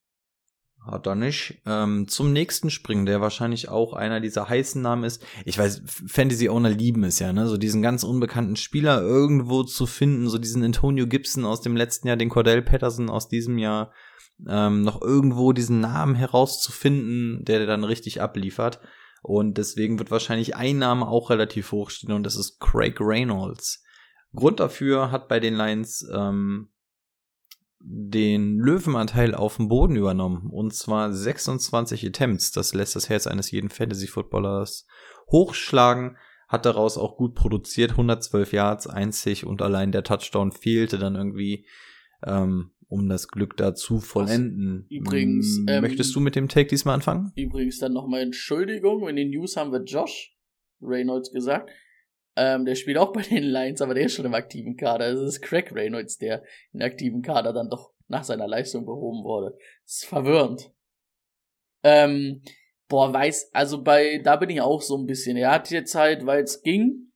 Hat er nicht. Ähm, zum nächsten springen, der wahrscheinlich auch einer dieser heißen Namen ist. Ich weiß, Fantasy Owner lieben es ja, ne? So diesen ganz unbekannten Spieler irgendwo zu finden, so diesen Antonio Gibson aus dem letzten Jahr, den Cordell Patterson aus diesem Jahr, ähm, noch irgendwo diesen Namen herauszufinden, der dann richtig abliefert. Und deswegen wird wahrscheinlich ein Name auch relativ hoch stehen und das ist Craig Reynolds. Grund dafür hat bei den Lions ähm, den Löwenanteil auf dem Boden übernommen. Und zwar 26 Attempts. Das lässt das Herz eines jeden Fantasy-Footballers hochschlagen. Hat daraus auch gut produziert. 112 Yards, einzig und allein der Touchdown fehlte dann irgendwie, ähm, um das Glück da zu vollenden. Übrigens, ähm, Möchtest du mit dem Take diesmal anfangen? Übrigens dann nochmal Entschuldigung, in den News haben wir Josh Reynolds gesagt. Ähm, der spielt auch bei den Lions, aber der ist schon im aktiven Kader. Es ist Craig Reynolds, der im aktiven Kader dann doch nach seiner Leistung behoben wurde. Das ist verwirrend. Ähm, boah, weiß, also bei, da bin ich auch so ein bisschen. Er hat jetzt halt, weil es ging,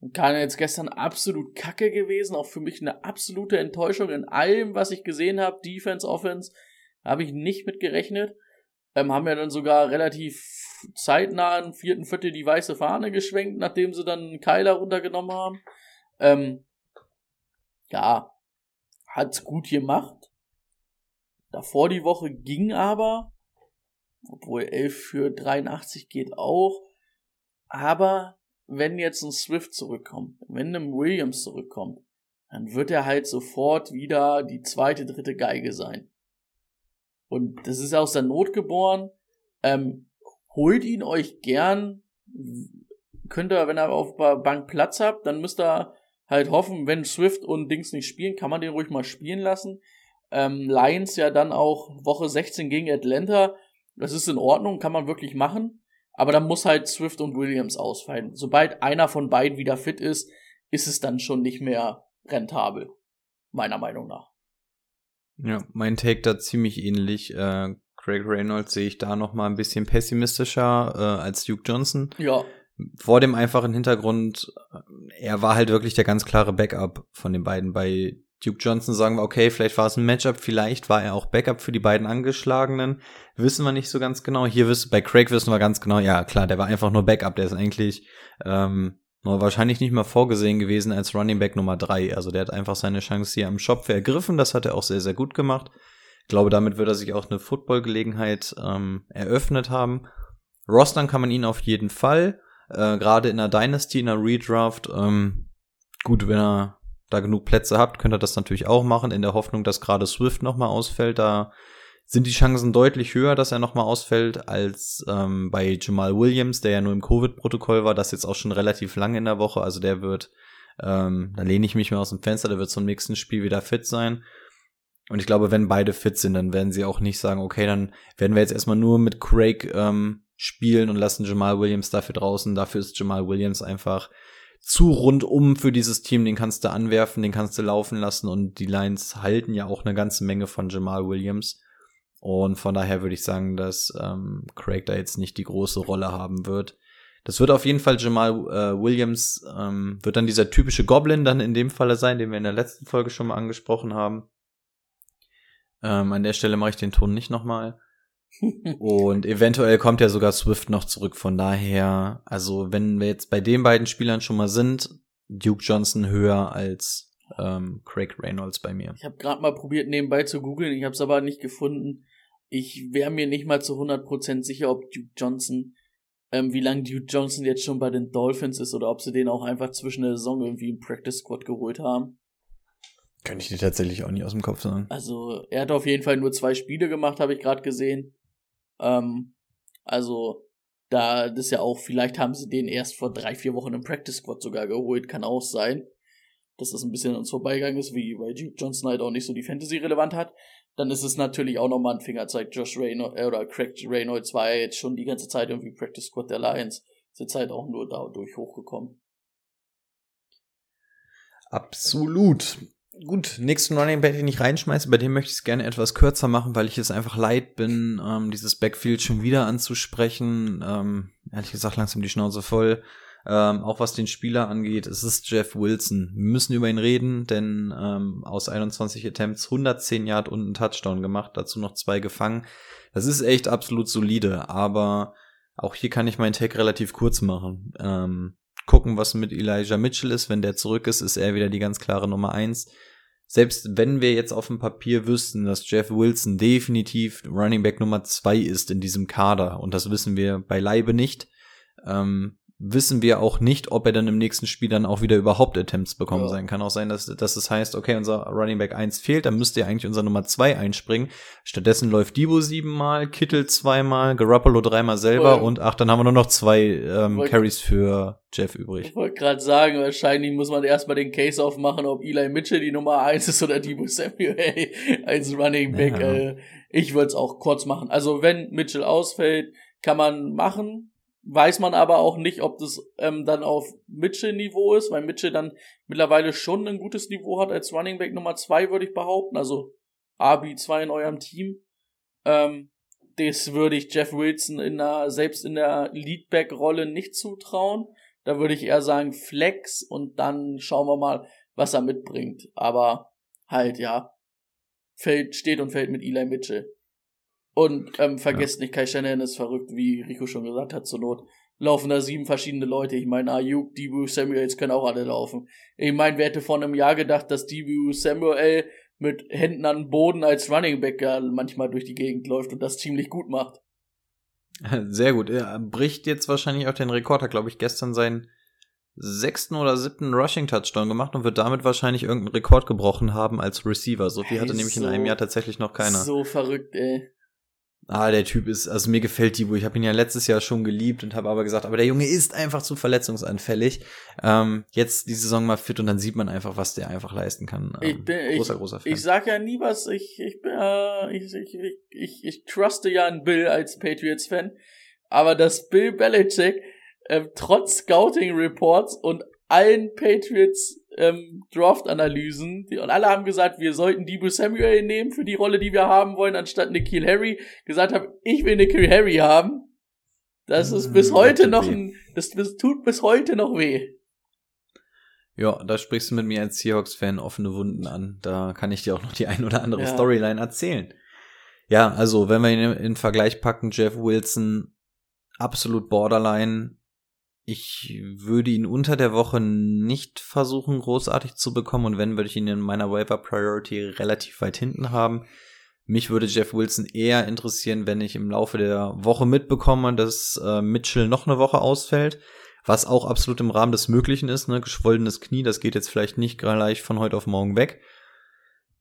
und Kahn jetzt gestern absolut kacke gewesen, auch für mich eine absolute Enttäuschung in allem, was ich gesehen habe, Defense, Offense, habe ich nicht mit gerechnet. Ähm, haben ja dann sogar relativ zeitnah im vierten Viertel die weiße Fahne geschwenkt, nachdem sie dann Keiler runtergenommen haben. Ähm, ja, hat's gut gemacht. Davor die Woche ging aber, obwohl 11 für 83 geht auch. Aber wenn jetzt ein Swift zurückkommt, wenn ein Williams zurückkommt, dann wird er halt sofort wieder die zweite, dritte Geige sein. Und das ist aus der Not geboren. Ähm, holt ihn euch gern. Könnt ihr, wenn ihr auf Bank Platz habt, dann müsst ihr halt hoffen, wenn Swift und Dings nicht spielen, kann man den ruhig mal spielen lassen. Ähm, Lions ja dann auch Woche 16 gegen Atlanta. Das ist in Ordnung, kann man wirklich machen. Aber dann muss halt Swift und Williams ausfallen. Sobald einer von beiden wieder fit ist, ist es dann schon nicht mehr rentabel. Meiner Meinung nach. Ja, mein Take da ziemlich ähnlich. Äh, Craig Reynolds sehe ich da noch mal ein bisschen pessimistischer äh, als Duke Johnson. Ja, Vor dem einfachen Hintergrund, äh, er war halt wirklich der ganz klare Backup von den beiden. Bei Duke Johnson sagen wir, okay, vielleicht war es ein Matchup, vielleicht war er auch Backup für die beiden Angeschlagenen. Wissen wir nicht so ganz genau. Hier wissen, bei Craig wissen wir ganz genau, ja klar, der war einfach nur Backup, der ist eigentlich ähm, nur wahrscheinlich nicht mal vorgesehen gewesen als Running Back Nummer drei. Also der hat einfach seine Chance hier am Shop ergriffen, das hat er auch sehr, sehr gut gemacht. Ich glaube, damit wird er sich auch eine Football-Gelegenheit ähm, eröffnet haben. Rostern kann man ihn auf jeden Fall. Äh, Gerade in der Dynasty, in der Redraft. Ähm, gut, wenn er da genug Plätze habt, könnt ihr das natürlich auch machen, in der Hoffnung, dass gerade Swift nochmal ausfällt. Da sind die Chancen deutlich höher, dass er nochmal ausfällt, als ähm, bei Jamal Williams, der ja nur im Covid-Protokoll war, das jetzt auch schon relativ lange in der Woche. Also der wird, ähm, da lehne ich mich mal aus dem Fenster, der wird zum nächsten Spiel wieder fit sein. Und ich glaube, wenn beide fit sind, dann werden sie auch nicht sagen, okay, dann werden wir jetzt erstmal nur mit Craig ähm, spielen und lassen Jamal Williams dafür draußen. Dafür ist Jamal Williams einfach zu rundum für dieses Team. Den kannst du anwerfen, den kannst du laufen lassen und die Lions halten ja auch eine ganze Menge von Jamal Williams. Und von daher würde ich sagen, dass ähm, Craig da jetzt nicht die große Rolle haben wird. Das wird auf jeden Fall Jamal äh, Williams, ähm, wird dann dieser typische Goblin dann in dem Falle sein, den wir in der letzten Folge schon mal angesprochen haben. Ähm, an der Stelle mache ich den Ton nicht nochmal. Und eventuell kommt ja sogar Swift noch zurück. Von daher, also wenn wir jetzt bei den beiden Spielern schon mal sind, Duke Johnson höher als ähm, Craig Reynolds bei mir. Ich habe gerade mal probiert, nebenbei zu googeln, ich habe es aber nicht gefunden. Ich wäre mir nicht mal zu 100% sicher, ob Duke Johnson, ähm, wie lange Duke Johnson jetzt schon bei den Dolphins ist oder ob sie den auch einfach zwischen der Saison irgendwie im Practice Squad geholt haben. Könnte ich dir tatsächlich auch nicht aus dem Kopf sagen. Also er hat auf jeden Fall nur zwei Spiele gemacht, habe ich gerade gesehen. Ähm, Also, da, das ist ja auch, vielleicht haben sie den erst vor drei, vier Wochen im Practice Squad sogar geholt, kann auch sein. Dass das ein bisschen an uns vorbeigegangen ist, wie bei Duke Johnson halt auch nicht so die Fantasy relevant hat. Dann ist es natürlich auch nochmal ein Fingerzeig. Josh Reynolds, äh, oder Craig Reynolds war ja jetzt schon die ganze Zeit irgendwie Practice Squad der Lions. Ist jetzt halt auch nur dadurch hochgekommen. Absolut. Gut, nächsten Running Back, den ich reinschmeiße, bei dem möchte ich es gerne etwas kürzer machen, weil ich es einfach leid bin, ähm, dieses Backfield schon wieder anzusprechen. Ähm, ehrlich gesagt, langsam die Schnauze voll. Ähm, auch was den Spieler angeht, es ist Jeff Wilson. Wir müssen über ihn reden, denn ähm, aus 21 Attempts 110 Yard und einen Touchdown gemacht, dazu noch zwei gefangen. Das ist echt absolut solide, aber auch hier kann ich meinen Tag relativ kurz machen. Ähm, gucken, was mit Elijah Mitchell ist. Wenn der zurück ist, ist er wieder die ganz klare Nummer eins. Selbst wenn wir jetzt auf dem Papier wüssten, dass Jeff Wilson definitiv Running Back Nummer zwei ist in diesem Kader, und das wissen wir beileibe nicht, ähm, wissen wir auch nicht, ob er dann im nächsten Spiel dann auch wieder überhaupt Attempts bekommen ja. sein. Kann auch sein, dass, dass es heißt, okay, unser Running Back 1 fehlt, dann müsste ja eigentlich unser Nummer 2 einspringen. Stattdessen läuft Debo siebenmal, Kittel zweimal, Garoppolo dreimal selber Voll. und ach, dann haben wir nur noch zwei ähm, Carries für Jeff übrig. Ich wollte gerade sagen, wahrscheinlich muss man erstmal den Case aufmachen, ob Eli Mitchell die Nummer 1 ist oder Debo Samuel als Running Back. Ja. Äh, ich würde es auch kurz machen. Also wenn Mitchell ausfällt, kann man machen weiß man aber auch nicht, ob das ähm, dann auf Mitchell-Niveau ist, weil Mitchell dann mittlerweile schon ein gutes Niveau hat als Running Back Nummer zwei, würde ich behaupten. Also RB2 in eurem Team. Ähm, das würde ich Jeff Wilson in der, selbst in der Leadback-Rolle nicht zutrauen. Da würde ich eher sagen Flex und dann schauen wir mal, was er mitbringt. Aber halt, ja, fällt, steht und fällt mit Eli Mitchell. Und ähm, vergesst ja. nicht, Kai Shanahan ist verrückt, wie Rico schon gesagt hat, zur Not laufen da sieben verschiedene Leute. Ich meine, Ayuk, Debu, Samuels können auch alle laufen. Ich meine, wer hätte vor einem Jahr gedacht, dass Debu Samuel mit Händen an den Boden als Running Back manchmal durch die Gegend läuft und das ziemlich gut macht. Sehr gut. Er bricht jetzt wahrscheinlich auch den Rekord, hat, glaube ich, gestern seinen sechsten oder siebten Rushing Touchdown gemacht und wird damit wahrscheinlich irgendeinen Rekord gebrochen haben als Receiver. So viel hatte nämlich so, in einem Jahr tatsächlich noch keiner. So verrückt, ey. Ah, der Typ ist, also mir gefällt Dibu. Ich habe ihn ja letztes Jahr schon geliebt und habe aber gesagt, aber der Junge ist einfach zu verletzungsanfällig. Ähm, jetzt die Saison mal fit und dann sieht man einfach, was der einfach leisten kann. Ähm, ich bin, großer, großer Fan. Ich sag ja nie was. Ich, ich, äh, ich, ich, ich, ich truste ja an Bill als Patriots-Fan, aber dass Bill Belichick äh, trotz Scouting Reports und allen Patriots ähm, Draft-Analysen und alle haben gesagt, wir sollten Debo Samuel nehmen für die Rolle, die wir haben wollen, anstatt Nikhil Harry. Gesagt habe, ich will Nikhil Harry haben. Das ist bis mm, heute noch ein, das, das tut bis heute noch weh. Ja, da sprichst du mit mir als Seahawks-Fan offene Wunden an. Da kann ich dir auch noch die ein oder andere ja. Storyline erzählen. Ja, also, wenn wir ihn in Vergleich packen, Jeff Wilson, absolut borderline, ich würde ihn unter der Woche nicht versuchen, großartig zu bekommen. Und wenn, würde ich ihn in meiner Waiver Priority relativ weit hinten haben. Mich würde Jeff Wilson eher interessieren, wenn ich im Laufe der Woche mitbekomme, dass äh, Mitchell noch eine Woche ausfällt. Was auch absolut im Rahmen des Möglichen ist, ne? Geschwollenes Knie, das geht jetzt vielleicht nicht gleich von heute auf morgen weg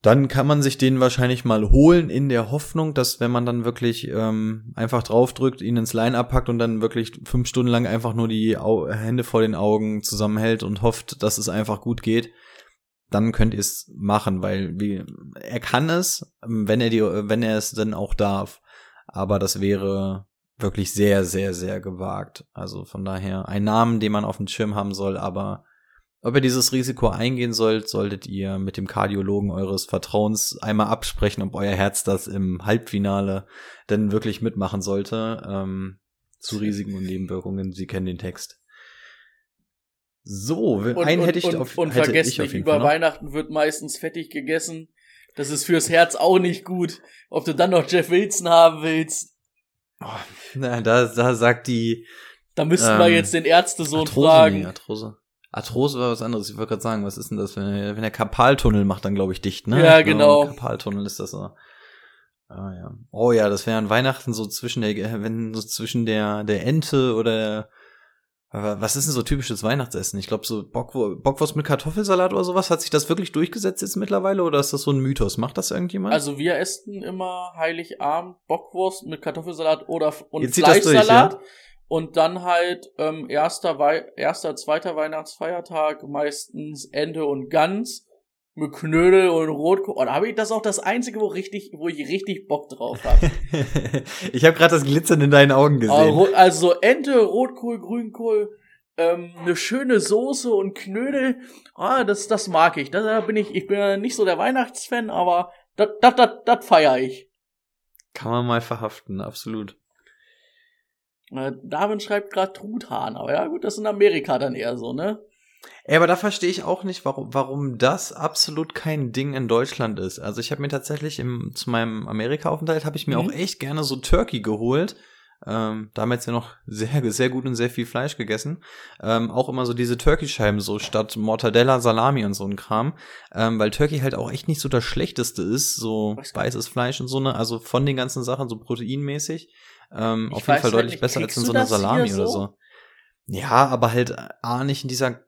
dann kann man sich den wahrscheinlich mal holen in der Hoffnung, dass wenn man dann wirklich ähm, einfach draufdrückt, ihn ins Line-Up packt und dann wirklich fünf Stunden lang einfach nur die Au Hände vor den Augen zusammenhält und hofft, dass es einfach gut geht, dann könnt ihr es machen, weil wie, er kann es, wenn er die, wenn er es dann auch darf. Aber das wäre wirklich sehr, sehr, sehr gewagt. Also von daher ein Namen, den man auf dem Schirm haben soll, aber ob ihr dieses Risiko eingehen sollt, solltet ihr mit dem Kardiologen eures Vertrauens einmal absprechen, ob euer Herz das im Halbfinale denn wirklich mitmachen sollte. Ähm, zu Risiken und Nebenwirkungen. Sie kennen den Text. So, und, einen hätte ich und, auf, und hätte vergesst nicht, über Weihnachten wird meistens fettig gegessen. Das ist fürs Herz auch nicht gut. Ob du dann noch Jeff Wilson haben willst. Oh, na, da, da sagt die. Da müssten ähm, wir jetzt den Ärztesohn Arthrose, fragen. Nee, Arthrose. Arthrose war was anderes. Ich wollte gerade sagen, was ist denn das, wenn er, wenn er Karpaltunnel macht, dann glaube ich dicht, ne? Ja, genau. Karpaltunnel ist das so. Ah, ja. Oh ja, das wäre an Weihnachten so zwischen der, wenn so zwischen der, der Ente oder Was ist denn so typisches Weihnachtsessen? Ich glaube, so Bockwurst, Bockwurst mit Kartoffelsalat oder sowas, hat sich das wirklich durchgesetzt jetzt mittlerweile oder ist das so ein Mythos? Macht das irgendjemand? Also wir essen immer Heiligabend Bockwurst mit Kartoffelsalat oder und Jetzt das durch, Fleischsalat. ja? Und dann halt ähm, erster, Wei erster, zweiter Weihnachtsfeiertag meistens Ente und Gans mit Knödel und Rotkohl. Und habe ich das auch das einzige, wo richtig, wo ich richtig Bock drauf habe. ich habe gerade das Glitzern in deinen Augen gesehen. Also so Ente, Rotkohl, Grünkohl, ähm, eine schöne Soße und Knödel. Ah, das, das mag ich. Da bin ich, ich bin ja nicht so der Weihnachtsfan, aber das, das, das, das feiere ich. Kann man mal verhaften, absolut. Äh, Darwin schreibt gerade Truthahn, aber ja gut, das ist in Amerika dann eher so, ne? Ja, aber da verstehe ich auch nicht, warum, warum das absolut kein Ding in Deutschland ist. Also ich habe mir tatsächlich im, zu meinem Amerika-Aufenthalt habe ich mir Mhm. auch echt gerne so Turkey geholt. Ähm, damals ja noch sehr, sehr gut und sehr viel Fleisch gegessen. Ähm, auch immer so diese Turkey-Scheiben so statt Mortadella, Salami und so ein Kram. Ähm, weil Turkey halt auch echt nicht so das Schlechteste ist, so weißes Fleisch und so ne, also von den ganzen Sachen so proteinmäßig. Ähm, auf jeden Fall halt deutlich nicht, besser als in so einer Salami oder so? so. Ja, aber halt A, nicht in dieser,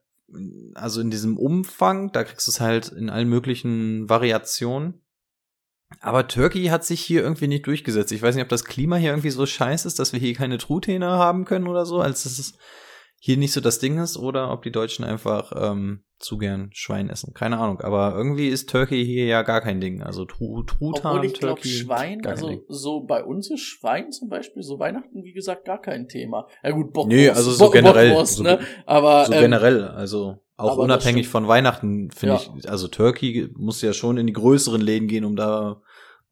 also in diesem Umfang, da kriegst du es halt in allen möglichen Variationen. Aber Turkey hat sich hier irgendwie nicht durchgesetzt. Ich weiß nicht, ob das Klima hier irgendwie so scheiße ist, dass wir hier keine Truthähne haben können oder so, als es hier nicht so das Ding ist, oder ob die Deutschen einfach ähm, zu gern Schwein essen. Keine Ahnung. Aber irgendwie ist Turkey hier ja gar kein Ding. Also Tru Truthahn, Obwohl ich glaube, Turkey, Schwein, also so bei uns ist Schwein zum Beispiel, so Weihnachten, wie gesagt, gar kein Thema. Ja gut, Bockwurst. Nee, also so Bock- generell, Bockwurst, so- ne? Aber so ähm, generell, also auch unabhängig von Weihnachten, finde Ja. ich, also Turkey muss ja schon in die größeren Läden gehen, um da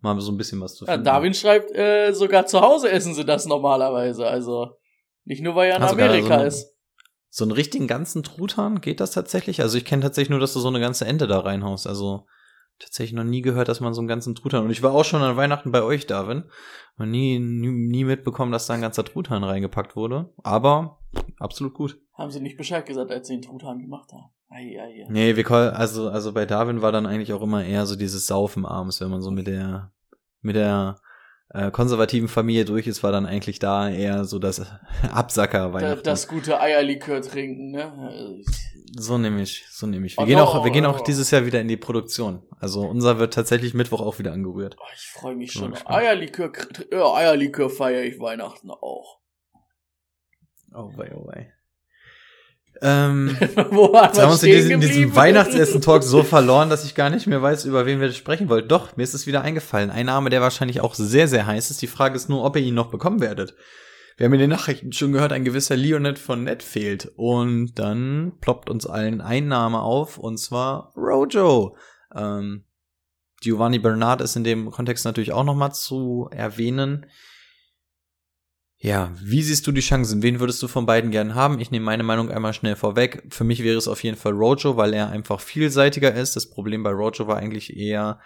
mal so ein bisschen was zu ja, finden. Darwin schreibt, äh, sogar zu Hause essen sie das normalerweise. Also nicht nur, weil er in sogar Amerika so ein- ist. So einen richtigen ganzen Truthahn, geht das tatsächlich? Also ich kenne tatsächlich nur, dass du so eine ganze Ente da reinhaust. Also tatsächlich noch nie gehört, dass man so einen ganzen Truthahn. Und ich war auch schon an Weihnachten bei euch, Darwin. Und nie, nie, nie mitbekommen, dass da ein ganzer Truthahn reingepackt wurde. Aber absolut gut. Haben sie nicht Bescheid gesagt, als sie den Truthahn gemacht haben. Ei, ei, ei. Nee, wir call, also, also bei Darwin war dann eigentlich auch immer eher so dieses Saufen abends, wenn man so mit der, mit der äh, konservativen Familie durch ist, war dann eigentlich da eher so das Absacker Weihnachten. das gute Eierlikör trinken, ne? so nehme ich, so nehme ich. Wir Oh gehen auch, wir gehen auch oh. dieses Jahr wieder in die Produktion. Also unser wird tatsächlich Mittwoch auch wieder angerührt. Oh, ich freue mich schon. Eierlikör, ja, Eierlikör feiere ich Weihnachten auch. Oh wei, oh wei. Ähm, Wo haben wir uns in diesem, in diesem geblieben? Weihnachtsessen-Talk so verloren, dass ich gar nicht mehr weiß, über wen wir sprechen wollten. Doch, mir ist es wieder eingefallen. Ein Name, der wahrscheinlich auch sehr, sehr heiß ist. Die Frage ist nur, ob ihr ihn noch bekommen werdet. Wir haben in den Nachrichten schon gehört, ein gewisser Leonid von Net fehlt. Und dann ploppt uns allen ein Name auf, und zwar Rojo. Ähm, Giovanni Bernard ist in dem Kontext natürlich auch nochmal zu erwähnen. Ja, wie siehst du die Chancen? Wen würdest du von beiden gern haben? Ich nehme meine Meinung einmal schnell vorweg. Für mich wäre es auf jeden Fall Rojo, weil er einfach vielseitiger ist. Das Problem bei Rojo war eigentlich eher,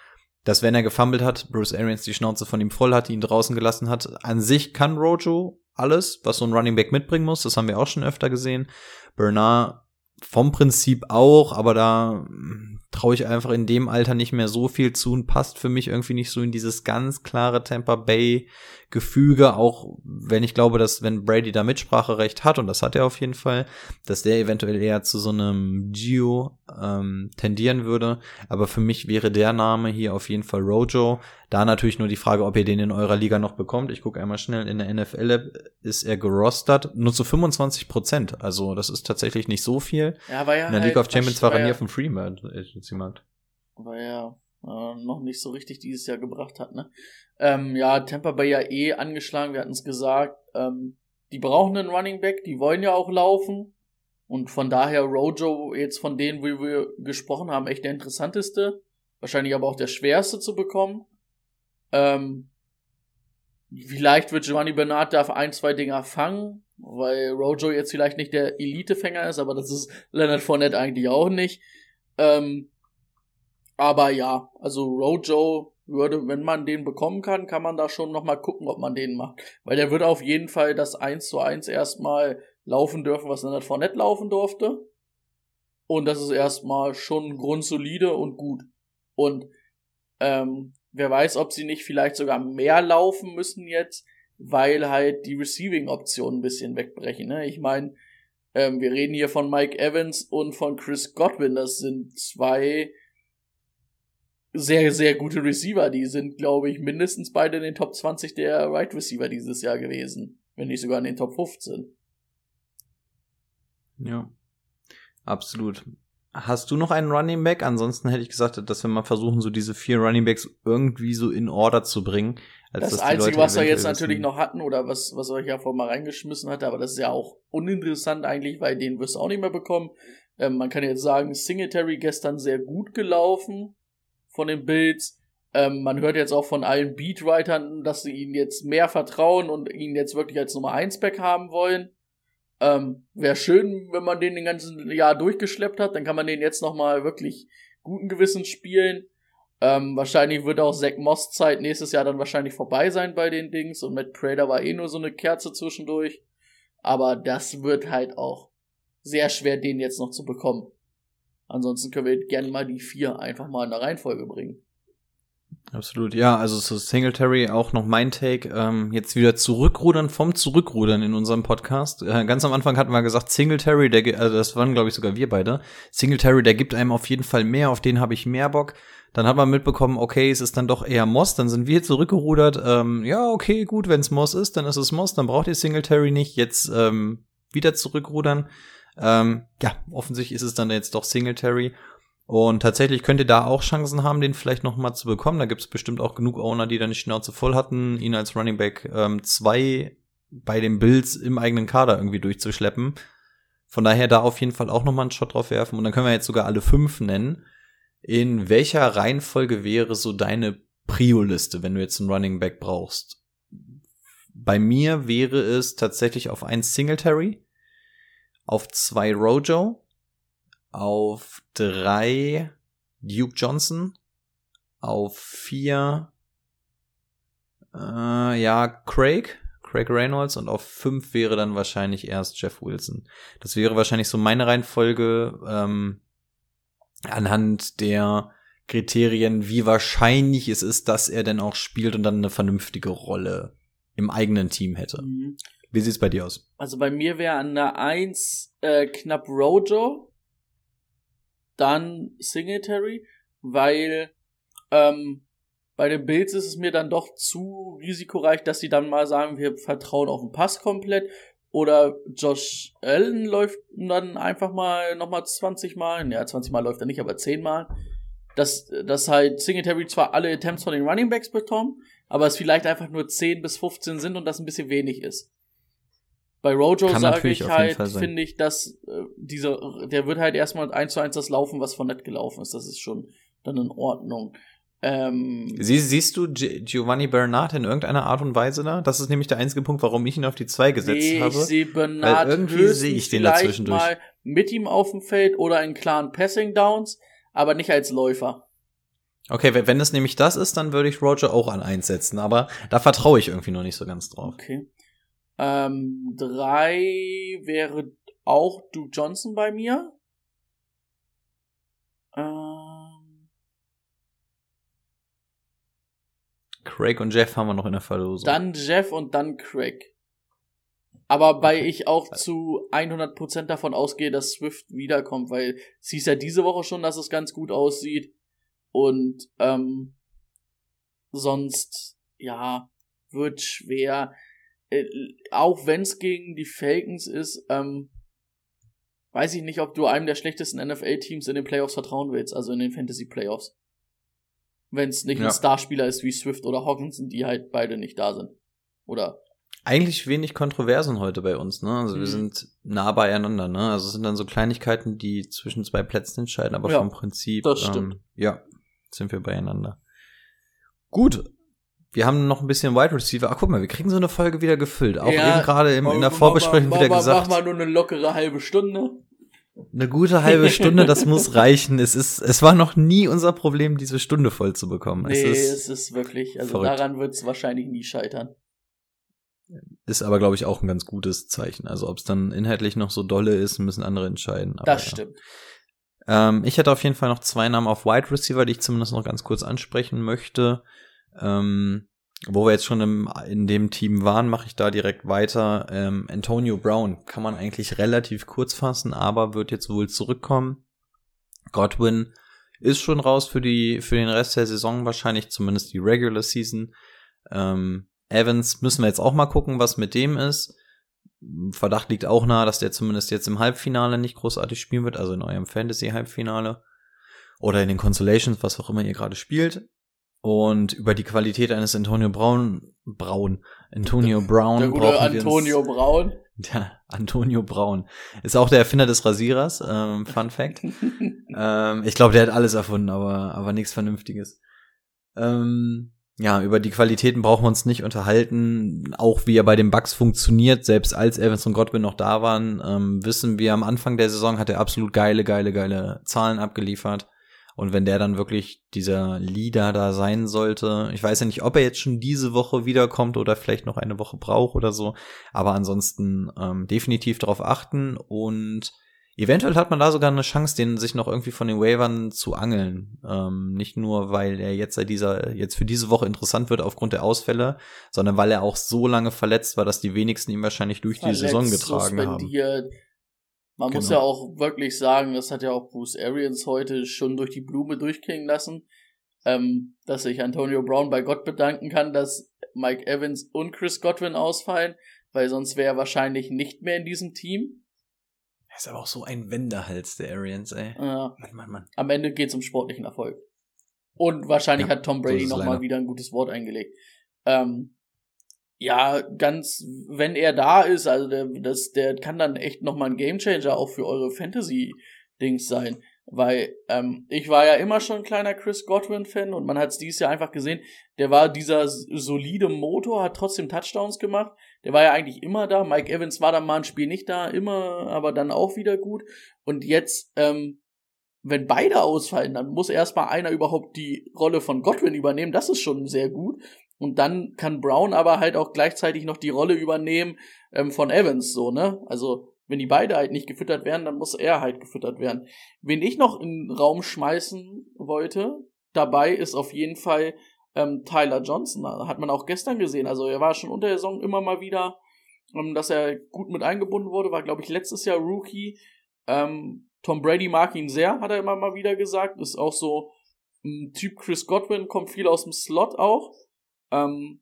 dass wenn er gefummelt hat, Bruce Arians die Schnauze von ihm voll hat, ihn draußen gelassen hat. An sich kann Rojo alles, was so ein Running Back mitbringen muss. Das haben wir auch schon öfter gesehen. Bernard vom Prinzip auch, aber da traue ich einfach in dem Alter nicht mehr so viel zu und passt für mich irgendwie nicht so in dieses ganz klare Tampa Bay Gefüge, auch wenn ich glaube, dass wenn Brady da Mitspracherecht hat, und das hat er auf jeden Fall, dass der eventuell eher zu so einem Gio ähm, tendieren würde. Aber für mich wäre der Name hier auf jeden Fall Rojo. Da natürlich nur die Frage, ob ihr den in eurer Liga noch bekommt. Ich gucke einmal schnell, in der NFL ist er gerostert, nur zu 25 Prozent. Also das ist tatsächlich nicht so viel. Ja, war ja In der halt, League of Champions war er nie auf dem Freemarkt. Markt. weil er äh, noch nicht so richtig dieses Jahr gebracht hat, ne? Ähm, ja, Tampa Bay ja eh angeschlagen, wir hatten es gesagt. Ähm, die brauchen einen Running Back, die wollen ja auch laufen. Und von daher Rojo jetzt von denen, wie wir gesprochen haben, echt der interessanteste. Wahrscheinlich aber auch der schwerste zu bekommen. Ähm, vielleicht wird Giovanni Bernard da ein, zwei Dinger fangen, weil Rojo jetzt vielleicht nicht der Elitefänger ist, aber das ist Leonard Fournette eigentlich auch nicht. Ähm, aber ja, also Rojo würde, wenn man den bekommen kann, kann man da schon nochmal gucken, ob man den macht. Weil der wird auf jeden Fall das 1 zu 1 erstmal laufen dürfen, was Leonard Fournette laufen durfte. Und das ist erstmal schon grundsolide und gut. Und ähm, wer weiß, ob sie nicht vielleicht sogar mehr laufen müssen jetzt, weil halt die Receiving-Optionen ein bisschen wegbrechen. Ne? Ich meine, Ähm, wir reden hier von Mike Evans und von Chris Godwin. Das sind zwei sehr, sehr gute Receiver. Die sind, glaube ich, mindestens beide in den Top 20 der Right Receiver dieses Jahr gewesen. Wenn nicht sogar in den Top 15. Ja. Absolut. Hast du noch einen Running Back? Ansonsten hätte ich gesagt, dass wir mal versuchen, so diese vier Running Backs irgendwie so in Order zu bringen. Als das Einzige, was wir jetzt natürlich noch hatten oder was, was euch ja vorhin mal reingeschmissen hatte, aber das ist ja auch uninteressant eigentlich, weil den wirst du auch nicht mehr bekommen. Ähm, man kann jetzt sagen, Singletary gestern sehr gut gelaufen von den Bills. Ähm, man hört jetzt auch von allen Beatwritern, dass sie ihnen jetzt mehr vertrauen und ihn jetzt wirklich als Nummer 1 Back haben wollen. Ähm, Wäre schön, wenn man den den ganzen Jahr durchgeschleppt hat, dann kann man den jetzt nochmal wirklich guten Gewissens spielen. Ähm, wahrscheinlich wird auch Zach Moss Zeit nächstes Jahr dann wahrscheinlich vorbei sein bei den Dings und Matt Prater war eh nur so eine Kerze zwischendurch. Aber das wird halt auch sehr schwer, den jetzt noch zu bekommen. Ansonsten können wir gerne mal die vier einfach mal in der Reihenfolge bringen. Absolut, ja, also so Singletary auch noch mein Take. Ähm, jetzt wieder zurückrudern vom Zurückrudern in unserem Podcast. Äh, ganz am Anfang hatten wir gesagt, Singletary, der, also das waren glaube ich sogar wir beide. Singletary, der gibt einem auf jeden Fall mehr, auf den habe ich mehr Bock. Dann hat man mitbekommen, okay, es ist dann doch eher Moss, dann sind wir zurückgerudert. Ähm, ja, okay, gut, wenn es Moss ist, dann ist es Moss, dann braucht ihr Singletary nicht. Jetzt ähm, wieder zurückrudern. Ähm, ja, offensichtlich ist es dann jetzt doch Singletary. Und tatsächlich könnt ihr da auch Chancen haben, den vielleicht noch mal zu bekommen. Da gibt es bestimmt auch genug Owner, die da nicht Schnauze voll hatten, ihn als Running Back 2 ähm, bei den Bills im eigenen Kader irgendwie durchzuschleppen. Von daher da auf jeden Fall auch noch mal einen Shot drauf werfen. Und dann können wir jetzt sogar alle fünf nennen. In welcher Reihenfolge wäre so deine Prio-Liste, wenn du jetzt einen Running Back brauchst? Bei mir wäre es tatsächlich auf eins Singletary, auf zwei Rojo, auf drei Duke Johnson, auf vier äh, ja Craig, Craig Reynolds und auf fünf wäre dann wahrscheinlich erst Jeff Wilson. Das wäre wahrscheinlich so meine Reihenfolge ähm, anhand der Kriterien, wie wahrscheinlich es ist, dass er denn auch spielt und dann eine vernünftige Rolle im eigenen Team hätte. Wie sieht's bei dir aus? Also bei mir wäre an der eins äh, knapp Rojo, dann Singletary, weil ähm, bei den Bills ist es mir dann doch zu risikoreich, dass sie dann mal sagen, wir vertrauen auf den Pass komplett. Oder Josh Allen läuft dann einfach mal nochmal 20 Mal. Ja, 20 Mal läuft er nicht, aber 10 Mal. Dass, dass halt Singletary zwar alle Attempts von den Running Backs bekommen, aber es vielleicht einfach nur 10 bis 15 sind und das ein bisschen wenig ist. Bei Rojo sage ich halt, finde ich, dass äh, dieser, der wird halt erstmal eins zu eins das laufen, was von nett gelaufen ist. Das ist schon dann in Ordnung. Ähm, Sie, siehst du G Giovanni Bernard in irgendeiner Art und Weise da? Das ist nämlich der einzige Punkt, warum ich ihn auf die zwei gesetzt nee, habe. Ich sehe Bernard Weil irgendwie sehe ich den dazwischen durch. mal mit ihm auf dem Feld oder in klaren Passing Downs, aber nicht als Läufer. Okay, wenn es nämlich das ist, dann würde ich Roger auch an eins setzen, aber da vertraue ich irgendwie noch nicht so ganz drauf. Okay. Ähm, drei wäre auch Duke Johnson bei mir. Ähm, Craig und Jeff haben wir noch in der Verlosung. Dann Jeff und dann Craig. Aber bei okay. ich auch zu 100% davon ausgehe, dass Swift wiederkommt, weil es hieß ja diese Woche schon, dass es ganz gut aussieht. Und ähm, sonst, ja, wird schwer. Äh, auch wenn es gegen die Falcons ist, ähm, weiß ich nicht, ob du einem der schlechtesten NFL-Teams in den Playoffs vertrauen willst, also in den Fantasy-Playoffs. Wenn es nicht ja. ein Starspieler ist wie Swift oder Hawkinson, die halt beide nicht da sind. Oder eigentlich wenig Kontroversen heute bei uns, ne? Also mhm. wir sind nah beieinander, ne? Also es sind dann so Kleinigkeiten, die zwischen zwei Plätzen entscheiden, aber ja, vom Prinzip, das stimmt. Ähm, ja, sind wir beieinander. Gut, wir haben noch ein bisschen Wide Receiver. Ach, guck mal, wir kriegen so eine Folge wieder gefüllt. Auch ja, eben gerade in der Vorbesprechung wieder gesagt. Mach mal nur eine lockere halbe Stunde. Eine gute halbe Stunde, das muss reichen. Es ist, es war noch nie unser Problem, diese Stunde voll zu bekommen. Nee, es ist, es ist wirklich, also verrückt. daran wird es wahrscheinlich nie scheitern. Ist aber, glaube ich, auch ein ganz gutes Zeichen. Also, ob es dann inhaltlich noch so dolle ist, müssen andere entscheiden. Aber, das stimmt. Ja. Ähm, ich hätte auf jeden Fall noch zwei Namen auf Wide Receiver, die ich zumindest noch ganz kurz ansprechen möchte. Ähm, wo wir jetzt schon im, in dem Team waren, mache ich da direkt weiter. Ähm, Antonio Brown kann man eigentlich relativ kurz fassen, aber wird jetzt wohl zurückkommen. Godwin ist schon raus für die für den Rest der Saison wahrscheinlich, zumindest die Regular Season. Ähm, Evans müssen wir jetzt auch mal gucken, was mit dem ist. Verdacht liegt auch nahe, dass der zumindest jetzt im Halbfinale nicht großartig spielen wird, also in eurem Fantasy-Halbfinale. Oder in den Consolations, was auch immer ihr gerade spielt. Und über die Qualität eines Antonio Braun, Braun, Antonio Brown Der gute Antonio uns, Braun. Der Antonio Braun. Ist auch der Erfinder des Rasierers, ähm, Fun Fact. ähm, ich glaube, der hat alles erfunden, aber, aber nichts Vernünftiges. Ähm, ja, über die Qualitäten brauchen wir uns nicht unterhalten. Auch wie er bei den Bucks funktioniert, selbst als Evans und Godwin noch da waren, ähm, wissen wir, am Anfang der Saison hat er absolut geile, geile, geile Zahlen abgeliefert. Und wenn der dann wirklich dieser Leader da sein sollte, ich weiß ja nicht, ob er jetzt schon diese Woche wiederkommt oder vielleicht noch eine Woche braucht oder so, aber ansonsten ähm, definitiv darauf achten und eventuell hat man da sogar eine Chance, den sich noch irgendwie von den Wavern zu angeln. Ähm, nicht nur, weil er jetzt seit dieser, jetzt für diese Woche interessant wird aufgrund der Ausfälle, sondern weil er auch so lange verletzt war, dass die wenigsten ihn wahrscheinlich durch verletzt, die Saison getragen haben. Man genau. muss ja auch wirklich sagen, das hat ja auch Bruce Arians heute schon durch die Blume durchklingen lassen, ähm, dass sich Antonio Brown bei Gott bedanken kann, dass Mike Evans und Chris Godwin ausfallen, weil sonst wäre er wahrscheinlich nicht mehr in diesem Team. Er ist aber auch so ein Wendehals, der Arians, ey. Ja. Mann, Mann, Mann. Am Ende geht's um sportlichen Erfolg. Und wahrscheinlich ja, hat Tom Brady so nochmal wieder ein gutes Wort eingelegt. Ähm, ja, ganz, wenn er da ist, also der, das, der kann dann echt nochmal ein Gamechanger auch für eure Fantasy-Dings sein. Weil ähm, ich war ja immer schon ein kleiner Chris Godwin-Fan und man hat es dieses Jahr einfach gesehen, der war dieser solide Motor, hat trotzdem Touchdowns gemacht. Der war ja eigentlich immer da. Mike Evans war dann mal ein Spiel nicht da, immer, aber dann auch wieder gut. Und jetzt, ähm, wenn beide ausfallen, dann muss erstmal einer überhaupt die Rolle von Godwin übernehmen. Das ist schon sehr gut. Und dann kann Brown aber halt auch gleichzeitig noch die Rolle übernehmen ähm, von Evans, so, ne? Also, wenn die beide halt nicht gefüttert werden, dann muss er halt gefüttert werden. Wen ich noch in den Raum schmeißen wollte, dabei ist auf jeden Fall ähm, Tyler Johnson. Hat man auch gestern gesehen. Also er war schon unter der Saison immer mal wieder, ähm, dass er gut mit eingebunden wurde. War, glaube ich, letztes Jahr Rookie. Ähm, Tom Brady mag ihn sehr, hat er immer mal wieder gesagt. Ist auch so ein Typ Chris Godwin, kommt viel aus dem Slot auch. Ähm,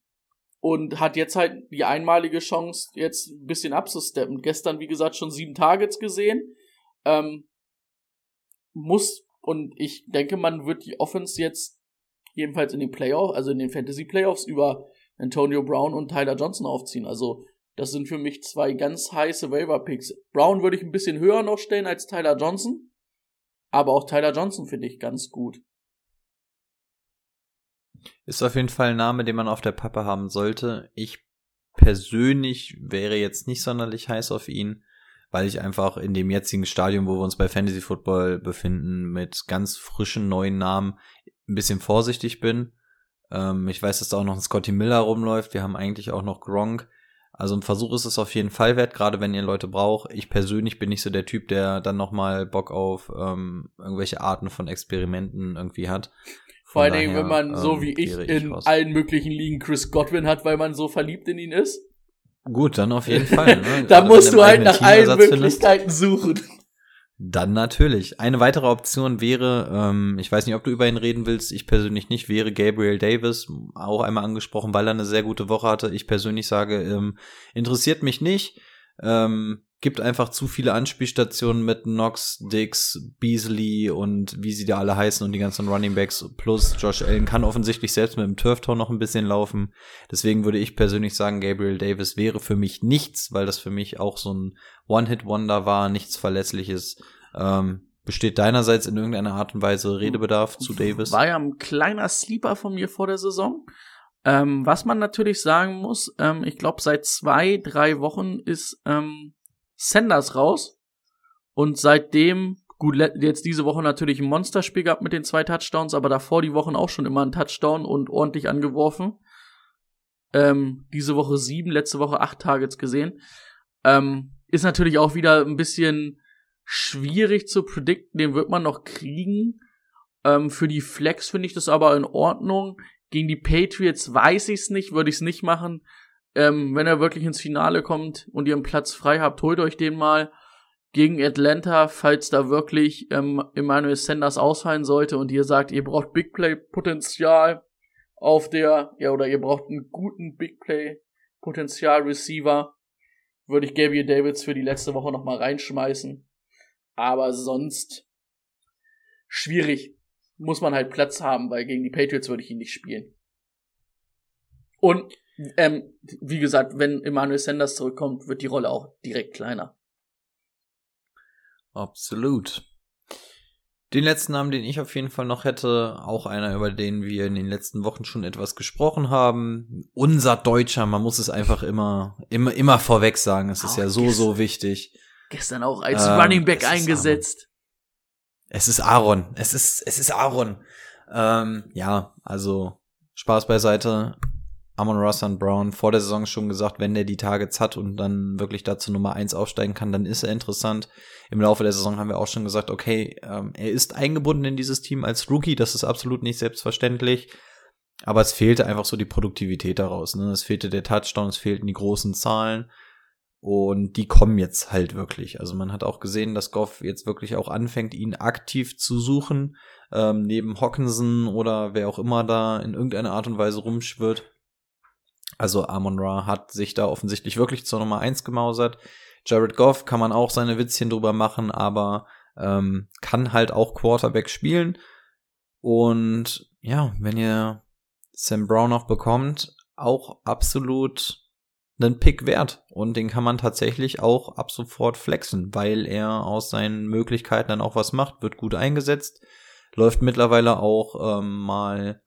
und hat jetzt halt die einmalige Chance, jetzt ein bisschen abzusteppen. Gestern, wie gesagt, schon sieben Targets gesehen. Ähm, muss, und ich denke, man wird die Offense jetzt jedenfalls in den Playoffs, also in den Fantasy Playoffs über Antonio Brown und Tyler Johnson aufziehen. Also, das sind für mich zwei ganz heiße Waiver-Picks. Brown würde ich ein bisschen höher noch stellen als Tyler Johnson. Aber auch Tyler Johnson finde ich ganz gut. Ist auf jeden Fall ein Name, den man auf der Pappe haben sollte. Ich persönlich wäre jetzt nicht sonderlich heiß auf ihn, weil ich einfach in dem jetzigen Stadium, wo wir uns bei Fantasy Football befinden, mit ganz frischen neuen Namen ein bisschen vorsichtig bin. Ähm, ich weiß, dass da auch noch ein Scotty Miller rumläuft. Wir haben eigentlich auch noch Gronk. Also ein Versuch ist es auf jeden Fall wert, gerade wenn ihr Leute braucht. Ich persönlich bin nicht so der Typ, der dann nochmal Bock auf ähm, irgendwelche Arten von Experimenten irgendwie hat. Vor allen Dingen, wenn man so ähm, wie ich in aus. allen möglichen Ligen Chris Godwin hat, weil man so verliebt in ihn ist. Gut, dann auf jeden Fall. Ne? da musst du halt nach allen Möglichkeiten suchen. Dann natürlich. Eine weitere Option wäre, ähm, ich weiß nicht, ob du über ihn reden willst, ich persönlich nicht, wäre Gabriel Davis, auch einmal angesprochen, weil er eine sehr gute Woche hatte. Ich persönlich sage, ähm, interessiert mich nicht. Ähm, gibt einfach zu viele Anspielstationen mit Knox, Dix, Beasley und wie sie da alle heißen und die ganzen Running Backs plus Josh Allen kann offensichtlich selbst mit dem Turftor noch ein bisschen laufen. Deswegen würde ich persönlich sagen, Gabriel Davis wäre für mich nichts, weil das für mich auch so ein One-Hit-Wonder war, nichts Verlässliches. Ähm, besteht deinerseits in irgendeiner Art und Weise Redebedarf zu Davis? War ja ein kleiner Sleeper von mir vor der Saison. Ähm, was man natürlich sagen muss, ähm, ich glaube, seit zwei, drei Wochen ist ähm, Sanders raus. Und seitdem, gut, jetzt diese Woche natürlich ein Monsterspiel gehabt mit den zwei Touchdowns, aber davor die Wochen auch schon immer ein Touchdown und ordentlich angeworfen. Ähm, diese Woche sieben, letzte Woche acht Targets gesehen. Ähm, ist natürlich auch wieder ein bisschen schwierig zu predikten, den wird man noch kriegen. Ähm, für die Flex finde ich das aber in Ordnung. Gegen die Patriots weiß ich's nicht, würde ich's nicht machen. Ähm, wenn er wirklich ins Finale kommt und ihr einen Platz frei habt, holt euch den mal. Gegen Atlanta, falls da wirklich ähm, Emmanuel Sanders ausfallen sollte und ihr sagt, ihr braucht Big Play Potenzial auf der, ja, oder ihr braucht einen guten Big Play Potenzial Receiver, würde ich Gabriel Davids für die letzte Woche nochmal reinschmeißen. Aber sonst schwierig. Muss man halt Platz haben, weil gegen die Patriots würde ich ihn nicht spielen. Und ähm, wie gesagt, wenn Emmanuel Sanders zurückkommt, wird die Rolle auch direkt kleiner. Absolut. Den letzten Namen, den ich auf jeden Fall noch hätte, auch einer, über den wir in den letzten Wochen schon etwas gesprochen haben. Unser Deutscher, man muss es einfach immer, immer, immer vorweg sagen. Es ist oh, ja so, gestern, so wichtig. Gestern auch als ähm, Running Back eingesetzt. Es ist Aaron. Es ist, es ist Aaron. Ähm, ja, also Spaß beiseite. Amon und Brown vor der Saison schon gesagt, wenn der die Targets hat und dann wirklich dazu Nummer eins aufsteigen kann, dann ist er interessant. Im Laufe der Saison haben wir auch schon gesagt, okay, ähm, er ist eingebunden in dieses Team als Rookie, das ist absolut nicht selbstverständlich. Aber es fehlte einfach so die Produktivität daraus. Ne? Es fehlte der Touchdown, es fehlten die großen Zahlen. Und die kommen jetzt halt wirklich. Also man hat auch gesehen, dass Goff jetzt wirklich auch anfängt, ihn aktiv zu suchen, ähm, neben Hawkinson oder wer auch immer da in irgendeiner Art und Weise rumschwirrt. Also Amon Ra hat sich da offensichtlich wirklich zur Nummer eins gemausert. Jared Goff kann man auch seine Witzchen drüber machen, aber ähm, kann halt auch Quarterback spielen. Und ja, wenn ihr Sam Brown noch bekommt, auch absolut einen Pick wert. Und den kann man tatsächlich auch ab sofort flexen, weil er aus seinen Möglichkeiten dann auch was macht, wird gut eingesetzt, läuft mittlerweile auch ähm, mal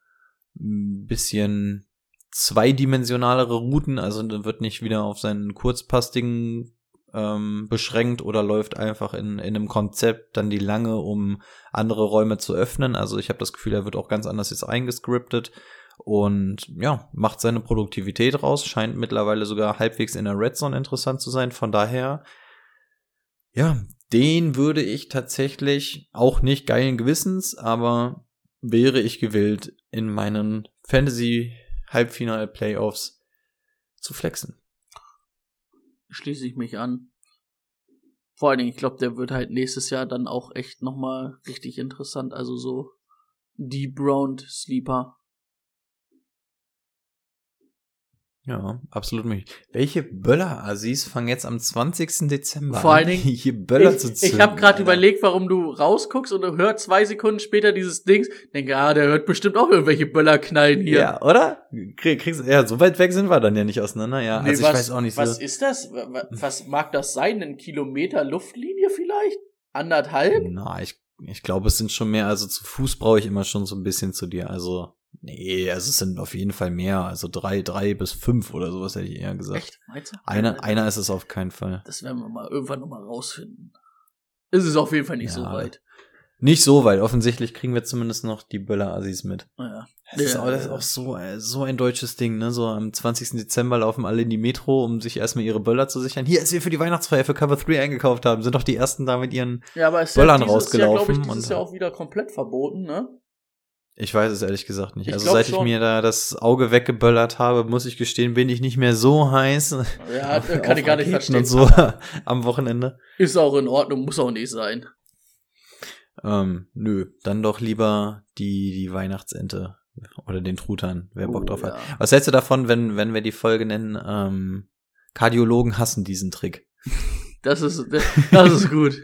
ein bisschen zweidimensionalere Routen, also wird nicht wieder auf seinen kurzpastigen ähm, beschränkt oder läuft einfach in, in einem Konzept dann die lange, um andere Räume zu öffnen. Also ich habe das Gefühl, er wird auch ganz anders jetzt eingescriptet und ja, macht seine Produktivität raus, scheint mittlerweile sogar halbwegs in der Red Zone interessant zu sein. Von daher, ja, den würde ich tatsächlich auch nicht geilen Gewissens, aber wäre ich gewillt, in meinen Fantasy Halbfinal-Playoffs zu flexen. Schließe ich mich an. Vor allen Dingen, ich glaube, der wird halt nächstes Jahr dann auch echt nochmal richtig interessant. Also so die Brown Sleeper. Ja, absolut möglich. Welche Böller-Assis fangen jetzt am 20. Dezember Vor allen Dingen, hier Böller ich, zu zünden? Ich habe gerade überlegt, warum du rausguckst und du hörst zwei Sekunden später dieses Dings. Denke, ah, der hört bestimmt auch irgendwelche Böller knallen hier. Ja, oder? Krieg, kriegst, ja, so weit weg sind wir dann ja nicht auseinander, ja. Nee, also ich was, weiß auch nicht so. Was ist das? Was mag das sein? Ein Kilometer Luftlinie vielleicht? Anderthalb? Na, ich, ich glaube, es sind schon mehr. Also zu Fuß brauche ich immer schon so ein bisschen zu dir. Also Nee, also es sind auf jeden Fall mehr. Also drei, drei bis fünf oder sowas hätte ich eher gesagt. Echt? Meinst du? Einer, einer ist es auf keinen Fall. Das werden wir mal irgendwann nochmal rausfinden. Es ist auf jeden Fall nicht ja, so weit. Nicht so weit. Offensichtlich kriegen wir zumindest noch die Böller-Assis mit. Ja. Das, ja, ist, auch, das ist auch so, äh, so ein deutsches Ding, ne? So am 20. Dezember laufen alle in die Metro, um sich erstmal ihre Böller zu sichern. Hier, als wir für die Weihnachtsfeier für Cover 3 eingekauft haben, sind doch die ersten da mit ihren ja, aber Böllern ja rausgelaufen. Ja, ich, dieses und, Jahr auch wieder komplett verboten, ne? Ich weiß es ehrlich gesagt nicht. Ich also seit schon. ich mir da das Auge weggeböllert habe, muss ich gestehen, bin ich nicht mehr so heiß. Ja, kann ich gar nicht verstehen. Und so am Wochenende. Ist auch in Ordnung, muss auch nicht sein. Ähm, nö, dann doch lieber die, die Weihnachtsente oder den Truthahn, wer Bock oh, drauf hat. Was hältst du davon, wenn, wenn wir die Folge nennen, ähm, Kardiologen hassen diesen Trick? Das ist, das ist gut.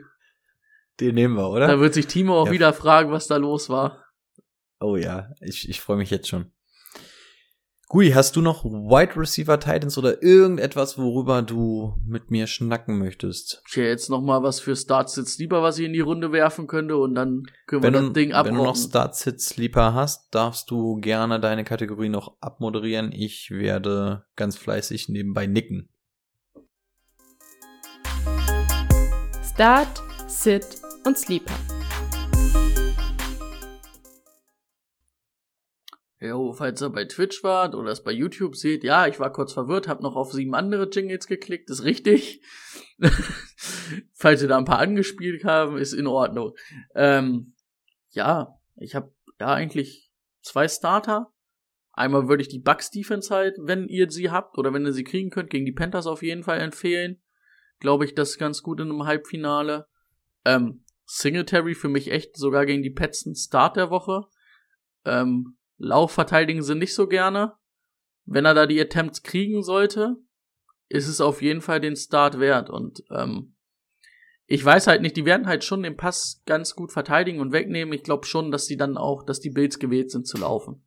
Den nehmen wir, oder? Da wird sich Timo auch ja. wieder fragen, was da los war. Oh ja, ich, ich freue mich jetzt schon. Gui, hast du noch Wide Receiver Titans oder irgendetwas, worüber du mit mir schnacken möchtest? Ich hätte jetzt noch mal was für Start Sit Sleeper, was ich in die Runde werfen könnte und dann können wenn wir das Ding abrocken. Wenn du noch Start Sit Sleeper hast, darfst du gerne deine Kategorie noch abmoderieren. Ich werde ganz fleißig nebenbei nicken. Start, Sit und Sleeper. Jo, falls ihr bei Twitch wart oder es bei YouTube seht, ja, ich war kurz verwirrt, hab noch auf sieben andere Jingles geklickt, ist richtig. falls ihr da ein paar angespielt haben, ist in Ordnung. Ähm, ja, ich habe ja eigentlich zwei Starter. Einmal würde ich die Bucks Defense halt, wenn ihr sie habt oder wenn ihr sie kriegen könnt, gegen die Panthers auf jeden Fall empfehlen. Glaube ich, das ist ganz gut in einem Halbfinale. Ähm, Singletary für mich echt sogar gegen die Pets ein Start der Woche. Ähm, Lauf verteidigen sie nicht so gerne. Wenn er da die Attempts kriegen sollte, ist es auf jeden Fall den Start wert. Und ähm, ich weiß halt nicht, die werden halt schon den Pass ganz gut verteidigen und wegnehmen. Ich glaube schon, dass sie dann auch, dass die Bills gewählt sind zu laufen.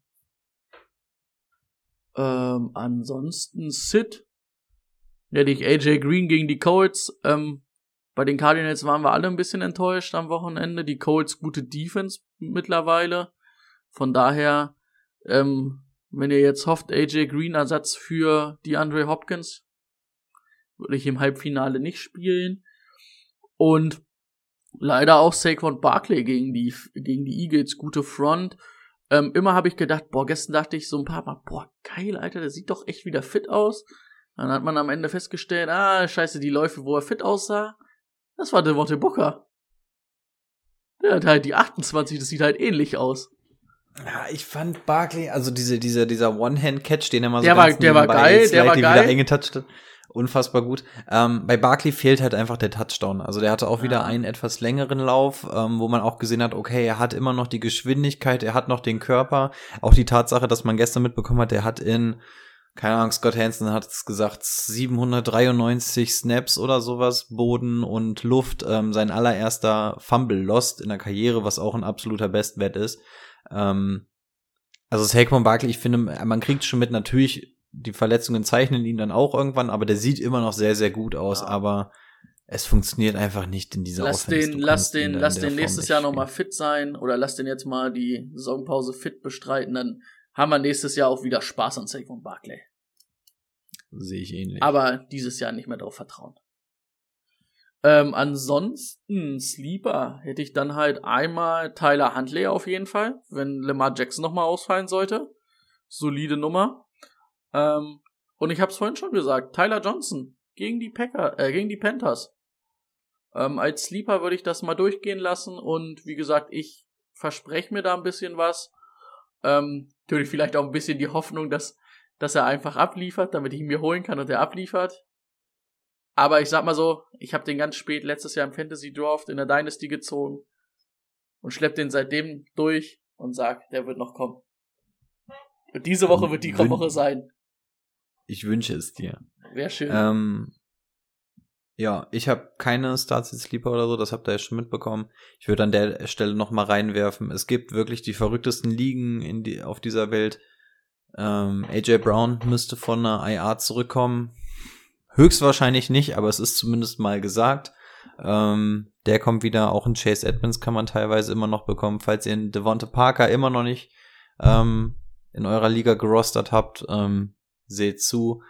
Ähm, ansonsten Sid. Hätte ich AJ Green gegen die Colts. Ähm, bei den Cardinals waren wir alle ein bisschen enttäuscht am Wochenende. Die Colts gute Defense mittlerweile. Von daher, ähm, wenn ihr jetzt hofft, AJ Green Ersatz für die Andre Hopkins, würde ich im Halbfinale nicht spielen. Und leider auch Saquon Barkley gegen die, gegen die Eagles, gute Front. Ähm, immer habe ich gedacht, boah, gestern dachte ich so ein paar Mal, boah, geil, Alter, der sieht doch echt wieder fit aus. Dann hat man am Ende festgestellt, ah, scheiße, die Läufe, wo er fit aussah, das war Devontae Booker. Der hat halt die 28, das sieht halt ähnlich aus. Ja, ich fand Barkley, also diese, dieser, dieser One-Hand-Catch, den er mal so der war, der war geil, der war geil. wieder eingetoucht hat. Unfassbar gut. Ähm, bei Barkley fehlt halt einfach der Touchdown. Also der hatte auch ja. wieder einen etwas längeren Lauf, ähm, wo man auch gesehen hat, okay, er hat immer noch die Geschwindigkeit, er hat noch den Körper. Auch die Tatsache, dass man gestern mitbekommen hat, er hat in keine Ahnung, Scott Hansen hat es gesagt, 793 Snaps oder sowas, Boden und Luft, ähm, sein allererster Fumble lost in der Karriere, was auch ein absoluter Bestwert ist. Ähm, also Saquon Barkley, ich finde, man kriegt schon mit, natürlich, die Verletzungen zeichnen ihn dann auch irgendwann, aber der sieht immer noch sehr, sehr gut aus, ja. aber es funktioniert einfach nicht in dieser lass Offense. Den, lass den, lass den nächstes Jahr nochmal fit sein oder lass den jetzt mal die Saisonpause fit bestreiten, dann haben wir nächstes Jahr auch wieder Spaß an Saquon Barkley. Sehe ich ähnlich. Aber dieses Jahr nicht mehr darauf vertrauen. Ähm, ansonsten, Sleeper, hätte ich dann halt einmal Tyler Huntley auf jeden Fall, wenn Lamar Jackson nochmal ausfallen sollte. Solide Nummer. Ähm, und ich habe es vorhin schon gesagt, Tyler Johnson gegen die Packer, äh, gegen die Panthers. Ähm, als Sleeper würde ich das mal durchgehen lassen und wie gesagt, ich verspreche mir da ein bisschen was. Ähm, natürlich vielleicht auch ein bisschen die Hoffnung, dass, dass er einfach abliefert, damit ich ihn mir holen kann und er abliefert. Aber ich sag mal so, ich habe den ganz spät letztes Jahr im Fantasy Draft in der Dynasty gezogen und schlepp den seitdem durch und sag, der wird noch kommen. Und diese Woche wird die Wün Woche sein. Ich wünsche es dir. Wäre schön. Ähm, ja, ich habe keine Starts Sleeper oder so, das habt ihr ja schon mitbekommen. Ich würde an der Stelle noch mal reinwerfen. Es gibt wirklich die verrücktesten Ligen in die, auf dieser Welt. Ähm, AJ Brown müsste von einer IA zurückkommen. Höchstwahrscheinlich nicht, aber es ist zumindest mal gesagt. Ähm, der kommt wieder, auch in Chase Edmonds kann man teilweise immer noch bekommen, falls ihr einen Devonta Parker immer noch nicht ähm, in eurer Liga gerostert habt, ähm, seht zu.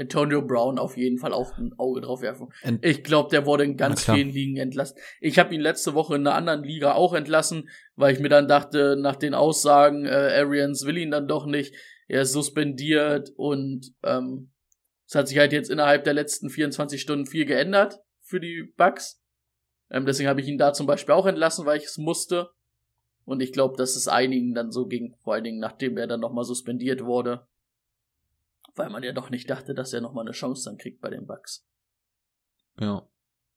Antonio Brown auf jeden Fall auch ein Auge drauf werfen. Ent ich glaube, der wurde in ganz vielen Ligen entlassen. Ich habe ihn letzte Woche in einer anderen Liga auch entlassen, weil ich mir dann dachte, nach den Aussagen, äh, Arians will ihn dann doch nicht. Er ist suspendiert und ähm, es hat sich halt jetzt innerhalb der letzten 24 Stunden viel geändert für die Bugs. Ähm, deswegen habe ich ihn da zum Beispiel auch entlassen, weil ich es musste. Und ich glaube, dass es einigen dann so ging, vor allen Dingen nachdem er dann nochmal suspendiert wurde weil man ja doch nicht dachte, dass er nochmal eine Chance dann kriegt bei den Bucks. Ja.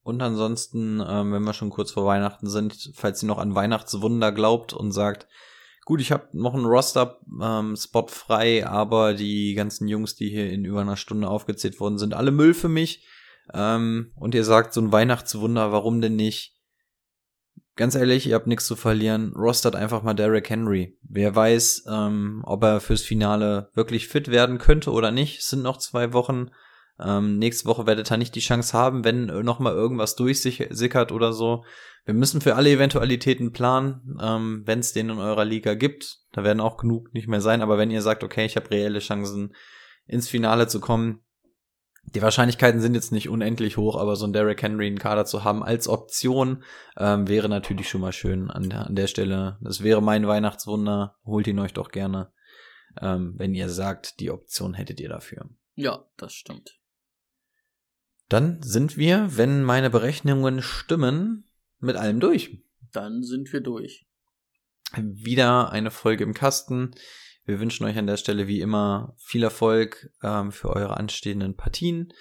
Und ansonsten, ähm, wenn wir schon kurz vor Weihnachten sind, falls ihr noch an Weihnachtswunder glaubt und sagt, gut, ich habe noch einen Roster-Spot ähm, frei, aber die ganzen Jungs, die hier in über einer Stunde aufgezählt wurden, sind alle Müll für mich. Ähm, und ihr sagt so ein Weihnachtswunder, warum denn nicht? ganz ehrlich, ihr habt nichts zu verlieren. Rostert einfach mal Derrick Henry. Wer weiß, ähm, ob er fürs Finale wirklich fit werden könnte oder nicht. Es sind noch zwei Wochen. Ähm, nächste Woche werdet ihr nicht die Chance haben, wenn noch mal irgendwas durchsickert oder so. Wir müssen für alle Eventualitäten planen, ähm, wenn es den in eurer Liga gibt. Da werden auch genug nicht mehr sein. Aber wenn ihr sagt, okay, ich habe reelle Chancen ins Finale zu kommen, die Wahrscheinlichkeiten sind jetzt nicht unendlich hoch, aber so ein Derrick Henry in Kader zu haben als Option ähm, wäre natürlich schon mal schön an der, an der Stelle. Das wäre mein Weihnachtswunder. Holt ihn euch doch gerne, ähm, wenn ihr sagt, die Option hättet ihr dafür. Ja, das stimmt. Dann sind wir, wenn meine Berechnungen stimmen, mit allem durch. Dann sind wir durch. Wieder eine Folge im Kasten. Wir wünschen euch an der Stelle wie immer viel Erfolg ähm, für eure anstehenden Partien.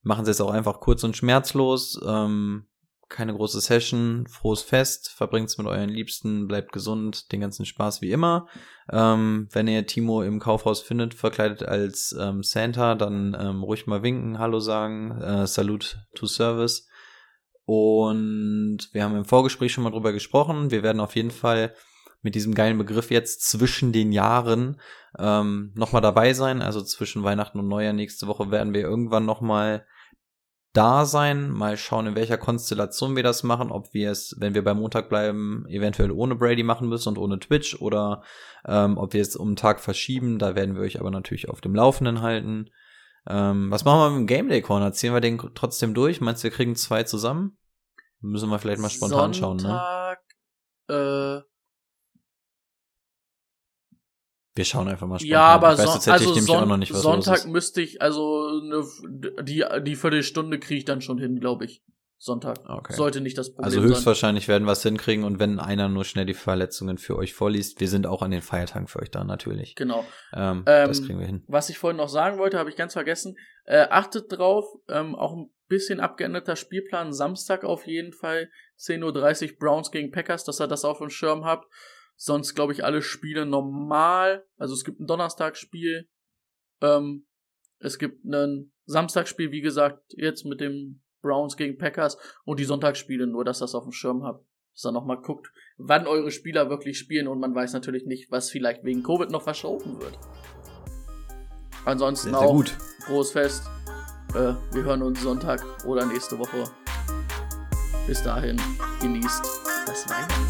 Machen Sie es auch einfach kurz und schmerzlos. Ähm, keine große Session, frohes Fest, verbringt es mit euren Liebsten, bleibt gesund, den ganzen Spaß wie immer. Ähm, wenn ihr Timo im Kaufhaus findet, verkleidet als ähm, Santa, dann ähm, ruhig mal winken, Hallo sagen, äh, Salut to Service. Und wir haben im Vorgespräch schon mal drüber gesprochen. Wir werden auf jeden Fall mit diesem geilen Begriff jetzt zwischen den Jahren ähm, nochmal dabei sein. Also zwischen Weihnachten und Neujahr nächste Woche werden wir irgendwann nochmal da sein. Mal schauen, in welcher Konstellation wir das machen. Ob wir es, wenn wir bei Montag bleiben, eventuell ohne Brady machen müssen und ohne Twitch oder ähm, ob wir es um einen Tag verschieben. Da werden wir euch aber natürlich auf dem Laufenden halten. Ähm, was machen wir mit dem Game Day Corner? Ziehen wir den trotzdem durch? Meinst du, wir kriegen zwei zusammen? Müssen wir vielleicht mal spontan Sonntag, schauen, ne? Äh, Wir schauen einfach mal spontan. ja, aber ich weiß also Son nicht, Sonntag müsste ich, also ne, die, die Viertelstunde kriege ich dann schon hin, glaube ich. Sonntag. Okay. Sollte nicht das Problem Also sein. höchstwahrscheinlich werden wir es hinkriegen und wenn einer nur schnell die Verletzungen für euch vorliest, wir sind auch an den Feiertagen für euch da natürlich. Genau. Ähm, Ähm, das kriegen wir hin. Was ich vorhin noch sagen wollte, habe ich ganz vergessen. Äh, achtet drauf, ähm, auch ein bisschen abgeänderter Spielplan. Samstag auf jeden Fall. 10.30 Uhr Browns gegen Packers, dass ihr das auf dem Schirm habt. Sonst glaube ich alle Spiele normal. Also es gibt ein Donnerstagsspiel. Ähm, es gibt ein Samstagsspiel, wie gesagt, jetzt mit dem Browns gegen Packers und die Sonntagsspiele, nur dass ihr das auf dem Schirm habt. Dass ihr nochmal guckt, wann eure Spieler wirklich spielen und man weiß natürlich nicht, was vielleicht wegen Covid noch verschoben wird. Ansonsten Sehr, sehr auch gut. frohes Fest. Äh, wir hören uns Sonntag oder nächste Woche. Bis dahin, genießt das Weihnachten.